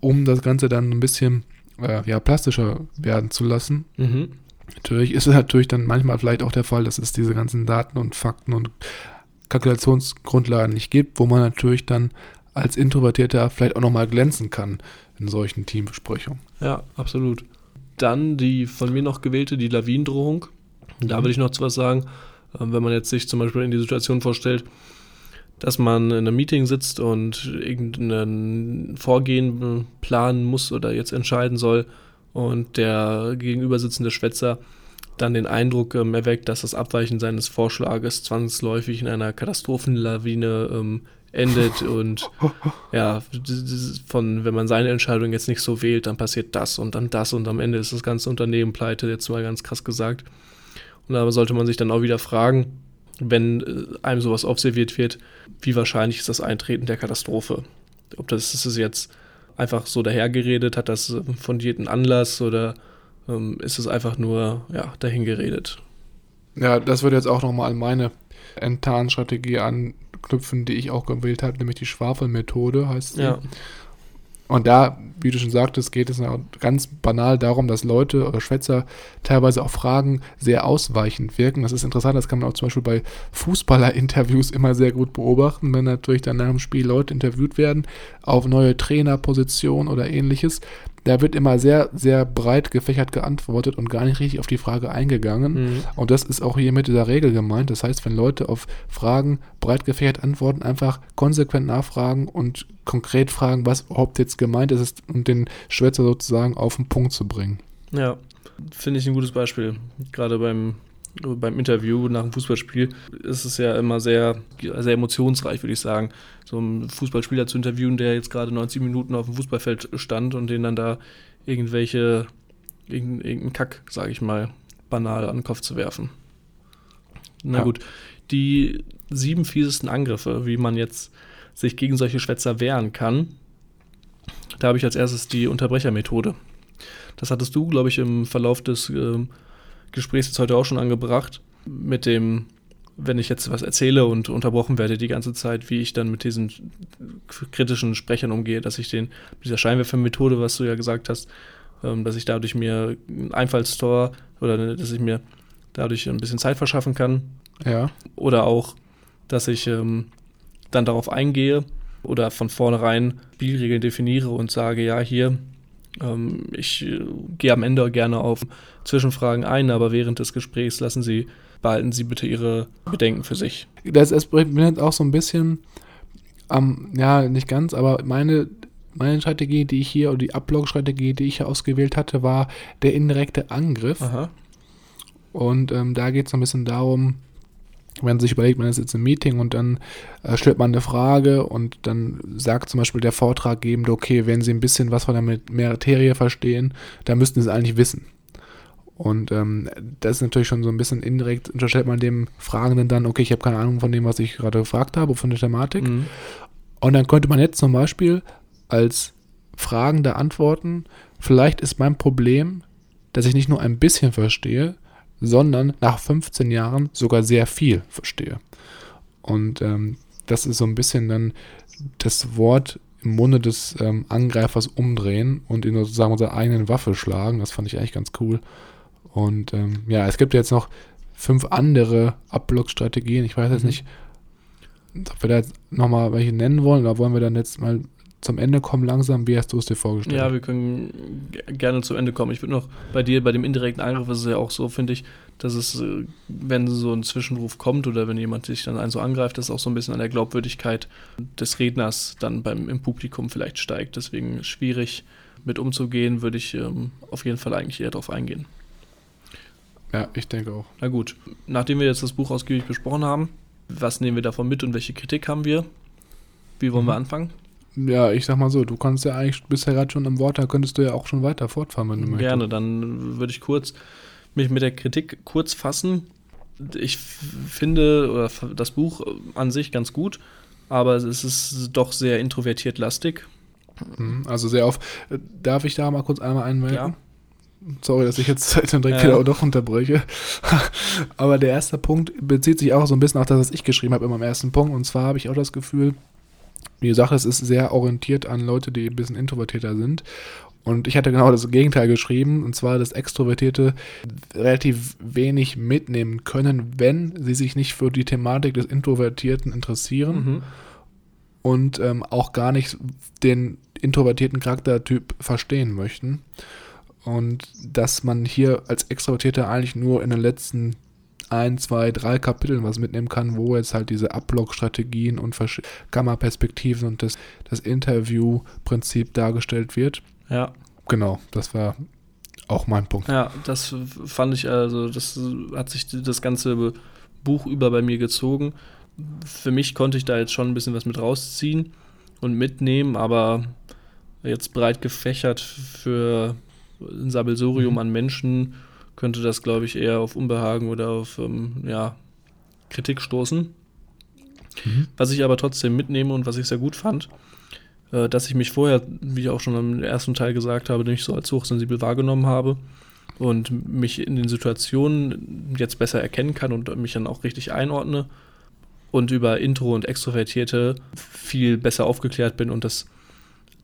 um das Ganze dann ein bisschen äh, ja, plastischer werden zu lassen. Mhm. Natürlich ist es natürlich dann manchmal vielleicht auch der Fall, dass es diese ganzen Daten und Fakten und Kalkulationsgrundlagen nicht gibt, wo man natürlich dann als Introvertierter vielleicht auch nochmal glänzen kann in solchen Teambesprechungen. Ja, absolut. Dann die von mir noch gewählte, die Lawindrohung. Da mhm. würde ich noch zu was sagen. Ähm, wenn man jetzt sich zum Beispiel in die Situation vorstellt, dass man in einem Meeting sitzt und irgendein Vorgehen planen muss oder jetzt entscheiden soll und der gegenüber sitzende Schwätzer dann den Eindruck ähm, erweckt, dass das Abweichen seines Vorschlages zwangsläufig in einer Katastrophenlawine ähm, endet und ja, von wenn man seine Entscheidung jetzt nicht so wählt, dann passiert das und dann das und am Ende ist das ganze Unternehmen pleite, jetzt mal ganz krass gesagt. Und da sollte man sich dann auch wieder fragen, wenn äh, einem sowas aufserviert wird, wie wahrscheinlich ist das Eintreten der Katastrophe? Ob das, ist jetzt einfach so dahergeredet, hat das äh, fundierten Anlass oder ähm, ist es einfach nur ja, dahingeredet? Ja, das würde jetzt auch nochmal an meine Enttarnstrategie anknüpfen, die ich auch gewählt habe, nämlich die Schwafelmethode heißt sie. Ja. Und da, wie du schon sagtest, geht es ganz banal darum, dass Leute oder Schwätzer teilweise auf Fragen sehr ausweichend wirken. Das ist interessant, das kann man auch zum Beispiel bei Fußballer-Interviews immer sehr gut beobachten, wenn natürlich dann nach dem Spiel Leute interviewt werden auf neue Trainerpositionen oder ähnliches. Da wird immer sehr, sehr breit gefächert geantwortet und gar nicht richtig auf die Frage eingegangen. Mhm. Und das ist auch hier mit dieser Regel gemeint. Das heißt, wenn Leute auf Fragen breit gefächert antworten, einfach konsequent nachfragen und konkret fragen, was überhaupt jetzt gemeint ist und den Schwätzer sozusagen auf den Punkt zu bringen. Ja, finde ich ein gutes Beispiel. Gerade beim, beim Interview nach dem Fußballspiel ist es ja immer sehr, sehr emotionsreich, würde ich sagen. So einen Fußballspieler zu interviewen, der jetzt gerade 90 Minuten auf dem Fußballfeld stand und den dann da irgendwelche, irgendeinen irgendein Kack, sage ich mal, banal an den Kopf zu werfen. Na Ja. gut, die sieben fiesesten Angriffe, wie man jetzt sich gegen solche Schwätzer wehren kann, da habe ich als erstes die Unterbrechermethode. Das hattest du, glaube ich, im Verlauf des ähm, Gesprächs jetzt heute auch schon angebracht. Mit dem, wenn ich jetzt was erzähle und unterbrochen werde die ganze Zeit, wie ich dann mit diesen kritischen Sprechern umgehe, dass ich den, mit dieser Scheinwerfermethode, was du ja gesagt hast, ähm, dass ich dadurch mir ein Einfallstor oder dass ich mir dadurch ein bisschen Zeit verschaffen kann. Ja. Oder auch, dass ich ähm, dann darauf eingehe oder von vornherein Spielregeln definiere und sage, ja, hier, ich äh, gehe am Ende gerne auf Zwischenfragen ein, aber während des Gesprächs lassen Sie, behalten Sie bitte Ihre Bedenken für sich. Das mir jetzt auch so ein bisschen, ähm, ja, nicht ganz, aber meine, meine Strategie, die ich hier, oder die Ablog-Strategie, die ich hier ausgewählt hatte, war der indirekte Angriff. Aha. Und ähm, da geht es so ein bisschen darum, wenn man sich überlegt, man ist jetzt im Meeting und dann äh, stellt man eine Frage und dann sagt zum Beispiel der Vortraggebende, okay, wenn Sie ein bisschen was von der Ma- Materie verstehen, dann müssten Sie es eigentlich wissen. Und ähm, das ist natürlich schon so ein bisschen indirekt, unterstellt man dem Fragenden dann, okay, ich habe keine Ahnung von dem, was ich gerade gefragt habe, von der Thematik. Mhm. Und dann könnte man jetzt zum Beispiel als Fragender antworten, vielleicht ist mein Problem, dass ich nicht nur ein bisschen verstehe, sondern nach 15 Jahren sogar sehr viel verstehe. Und ähm, das ist so ein bisschen dann das Wort im Munde des ähm, Angreifers umdrehen und ihn sozusagen unserer eigenen Waffe schlagen. Das fand ich eigentlich ganz cool. Und ähm, ja, es gibt jetzt noch fünf andere Abblock-Strategien. Ich weiß jetzt Mhm. nicht, ob wir da jetzt nochmal welche nennen wollen oder wollen wir dann jetzt mal zum Ende kommen langsam? Wie hast du es dir vorgestellt? Ja, wir können ge- gerne zum Ende kommen. Ich würde noch bei dir, bei dem indirekten Angriff ist es ja auch so, finde ich, dass es, äh, wenn so ein Zwischenruf kommt oder wenn jemand sich dann einen so angreift, dass auch so ein bisschen an der Glaubwürdigkeit des Redners dann beim, im Publikum vielleicht steigt. Deswegen schwierig mit umzugehen, würde ich ähm, auf jeden Fall eigentlich eher darauf eingehen. ja, ich denke auch. Na gut, nachdem wir jetzt das Buch ausgiebig besprochen haben, was nehmen wir davon mit und welche Kritik haben wir? Wie wollen wir Mhm. anfangen? Ja, ich sag mal so, du kannst ja eigentlich, bist ja gerade schon im Wort, da könntest du ja auch schon weiter fortfahren, wenn du möchtest. Gerne, dann würde ich kurz mich mit der Kritik kurz fassen. Ich finde oder das Buch an sich ganz gut, aber es ist doch sehr introvertiert lastig. Mhm, Also sehr auf. Darf ich da mal kurz einmal einmelden? Ja. Sorry, dass ich jetzt (laughs) dann direkt Ja. wieder doch unterbreche. (laughs) Aber der erste Punkt bezieht sich auch so ein bisschen auf das, was ich geschrieben habe in meinem ersten Punkt. Und zwar habe ich auch das Gefühl, wie gesagt, es ist sehr orientiert an Leute, die ein bisschen introvertierter sind. Und ich hatte genau das Gegenteil geschrieben, und zwar, dass Extrovertierte relativ wenig mitnehmen können, wenn sie sich nicht für die Thematik des Introvertierten interessieren Mhm. und ähm, auch gar nicht den introvertierten Charaktertyp verstehen möchten. Und dass man hier als Extrovertierter eigentlich nur in den letzten ein, zwei, drei Kapiteln was mitnehmen kann, wo jetzt halt diese Abblock-Strategien und Kammerperspektiven und das, das Interview-Prinzip dargestellt wird. Ja, Genau, das war auch mein Punkt. ja, das fand ich also, das hat sich das ganze Buch über bei mir gezogen. Für mich konnte ich da jetzt schon ein bisschen was mit rausziehen und mitnehmen, aber jetzt breit gefächert für ein Sammelsurium Mhm. an Menschen könnte das, glaube ich, eher auf Unbehagen oder auf ähm, ja, Kritik stoßen. Mhm. Was ich aber trotzdem mitnehme und was ich sehr gut fand, äh, dass ich mich vorher, wie ich auch schon im ersten Teil gesagt habe, nicht so als hochsensibel wahrgenommen habe und mich in den Situationen jetzt besser erkennen kann und mich dann auch richtig einordne und über Intro und Extrovertierte viel besser aufgeklärt bin und das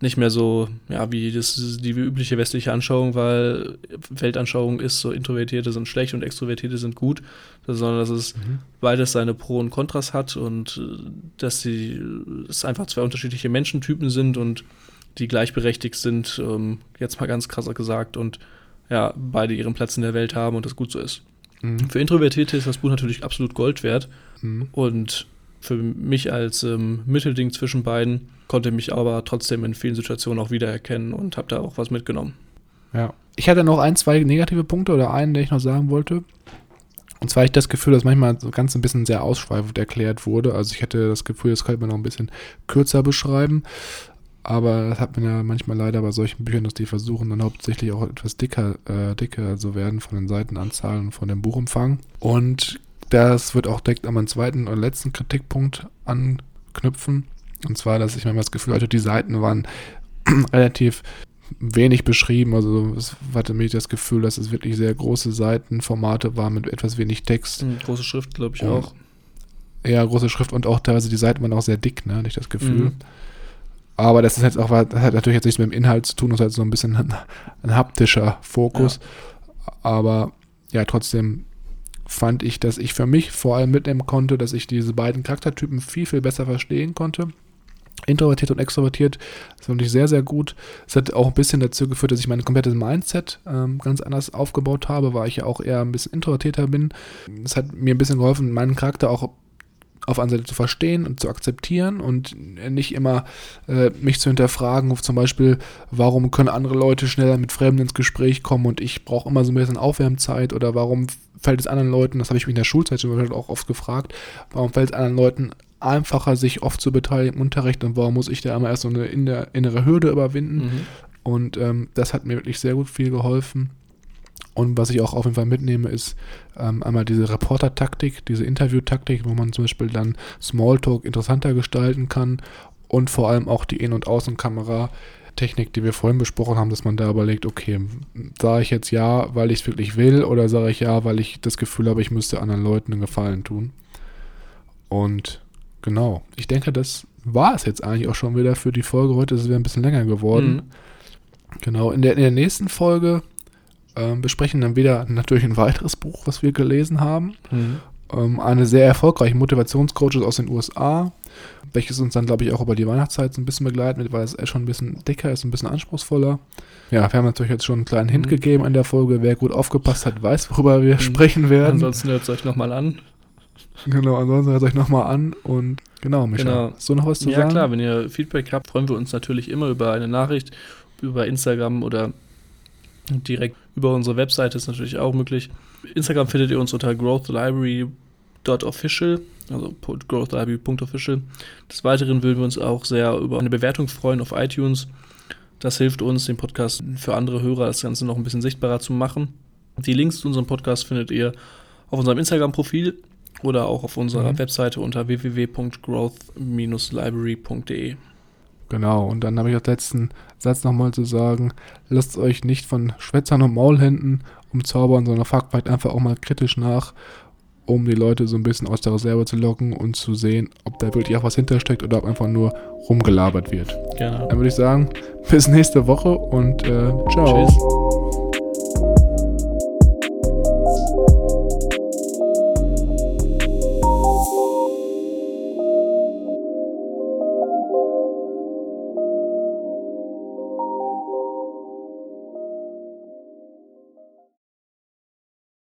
nicht mehr so, ja, wie das die übliche westliche Anschauung, weil Weltanschauung ist, so Introvertierte sind schlecht und Extrovertierte sind gut, sondern dass es Mhm. beides seine Pro und Kontras hat und äh, dass sie es einfach zwei unterschiedliche Menschentypen sind und die gleichberechtigt sind, ähm, jetzt mal ganz krasser gesagt, und ja, beide ihren Platz in der Welt haben und das gut so ist. Mhm. Für Introvertierte ist das Buch natürlich absolut Gold wert Mhm. und für mich als ähm, Mittelding zwischen beiden konnte mich aber trotzdem in vielen Situationen auch wiedererkennen und habe da auch was mitgenommen. Ja. Ich hatte noch ein, zwei negative Punkte oder einen, den ich noch sagen wollte. Und zwar habe ich das Gefühl, dass manchmal so ganz ein bisschen sehr ausschweifend erklärt wurde. Also ich hatte das Gefühl, das könnte man noch ein bisschen kürzer beschreiben. Aber das hat man ja manchmal leider bei solchen Büchern, dass die versuchen dann hauptsächlich auch etwas dicker, äh, dicker zu werden von den Seitenanzahlen und von dem Buchumfang. Und das wird auch direkt an meinen zweiten und letzten Kritikpunkt anknüpfen. Und zwar, dass ich manchmal das Gefühl hatte, die Seiten waren (clears throat) relativ wenig beschrieben. Also es hatte mir das Gefühl, dass es wirklich sehr große Seitenformate waren mit etwas wenig Text. Große Schrift, glaube ich Und auch. Ja, große Schrift und auch teilweise die Seiten waren auch sehr dick, ne, hatte ich das Gefühl. Mhm. Aber das ist jetzt auch, das hat natürlich jetzt nichts mit dem Inhalt zu tun, das ist halt so ein bisschen ein, ein haptischer Fokus. Aber ja, trotzdem fand ich, dass ich für mich vor allem mitnehmen konnte, dass ich diese beiden Charaktertypen viel, viel besser verstehen konnte. Introvertiert und extrovertiert, das fand ich sehr, sehr gut. Es hat auch ein bisschen dazu geführt, dass ich mein komplettes Mindset ähm, ganz anders aufgebaut habe, weil ich ja auch eher ein bisschen introvertierter bin. Es hat mir ein bisschen geholfen, meinen Charakter auch auf einer Seite zu verstehen und zu akzeptieren und nicht immer äh, mich zu hinterfragen, zum Beispiel, warum können andere Leute schneller mit Fremden ins Gespräch kommen und ich brauche immer so ein bisschen Aufwärmzeit oder warum fällt es anderen Leuten, das habe ich mich in der Schulzeit zum Beispiel auch oft gefragt, warum fällt es anderen Leuten einfacher, sich oft zu beteiligen im Unterricht und warum muss ich da immer erst so eine inner- innere Hürde überwinden Mhm. und ähm, das hat mir wirklich sehr gut viel geholfen. Und was ich auch auf jeden Fall mitnehme, ist ähm, einmal diese Reporter-Taktik, diese Interview-Taktik, wo man zum Beispiel dann Smalltalk interessanter gestalten kann und vor allem auch die In- und Außenkamera-Technik, die wir vorhin besprochen haben, dass man da überlegt, okay, sage ich jetzt ja, weil ich es wirklich will oder sage ich ja, weil ich das Gefühl habe, ich müsste anderen Leuten einen Gefallen tun. Und genau, ich denke, das war es jetzt eigentlich auch schon wieder für die Folge. Heute ist es wieder ein bisschen länger geworden. Mhm. Genau, in der, in der nächsten Folge ähm, besprechen dann wieder natürlich ein weiteres Buch, was wir gelesen haben. Mhm. Ähm, eine sehr erfolgreiche Motivationscoaches aus den USA, welches uns dann, glaube ich, auch über die Weihnachtszeit so ein bisschen begleiten weil es schon ein bisschen dicker ist, ein bisschen anspruchsvoller. Ja, wir haben natürlich jetzt schon einen kleinen Hint Mhm. gegeben in der Folge. Wer gut aufgepasst hat, weiß, worüber wir sprechen werden. Ansonsten hört es euch nochmal an. Genau, ansonsten hört euch nochmal an und genau, Micha, Genau. hast du noch was zu Ja, sagen? klar, wenn ihr Feedback habt, freuen wir uns natürlich immer über eine Nachricht, über Instagram oder direkt über unsere Webseite ist natürlich auch möglich. Instagram findet ihr uns unter growthlibrary.official, also growthlibrary.official. Des Weiteren würden wir uns auch sehr über eine Bewertung freuen auf iTunes. Das hilft uns, den Podcast für andere Hörer das Ganze noch ein bisschen sichtbarer zu machen. Die Links zu unserem Podcast findet ihr auf unserem Instagram-Profil oder auch auf unserer Mhm. Webseite unter www.growth-library.de. Genau, und dann habe ich als letzten Satz nochmal zu sagen, lasst euch nicht von Schwätzern und Maulhänden umzaubern, sondern fragt vielleicht einfach auch mal kritisch nach, um die Leute so ein bisschen aus der Reserve zu locken und zu sehen, ob da wirklich auch was hintersteckt oder ob einfach nur rumgelabert wird. Genau. Dann würde ich sagen, bis nächste Woche und äh, ciao. Tschüss.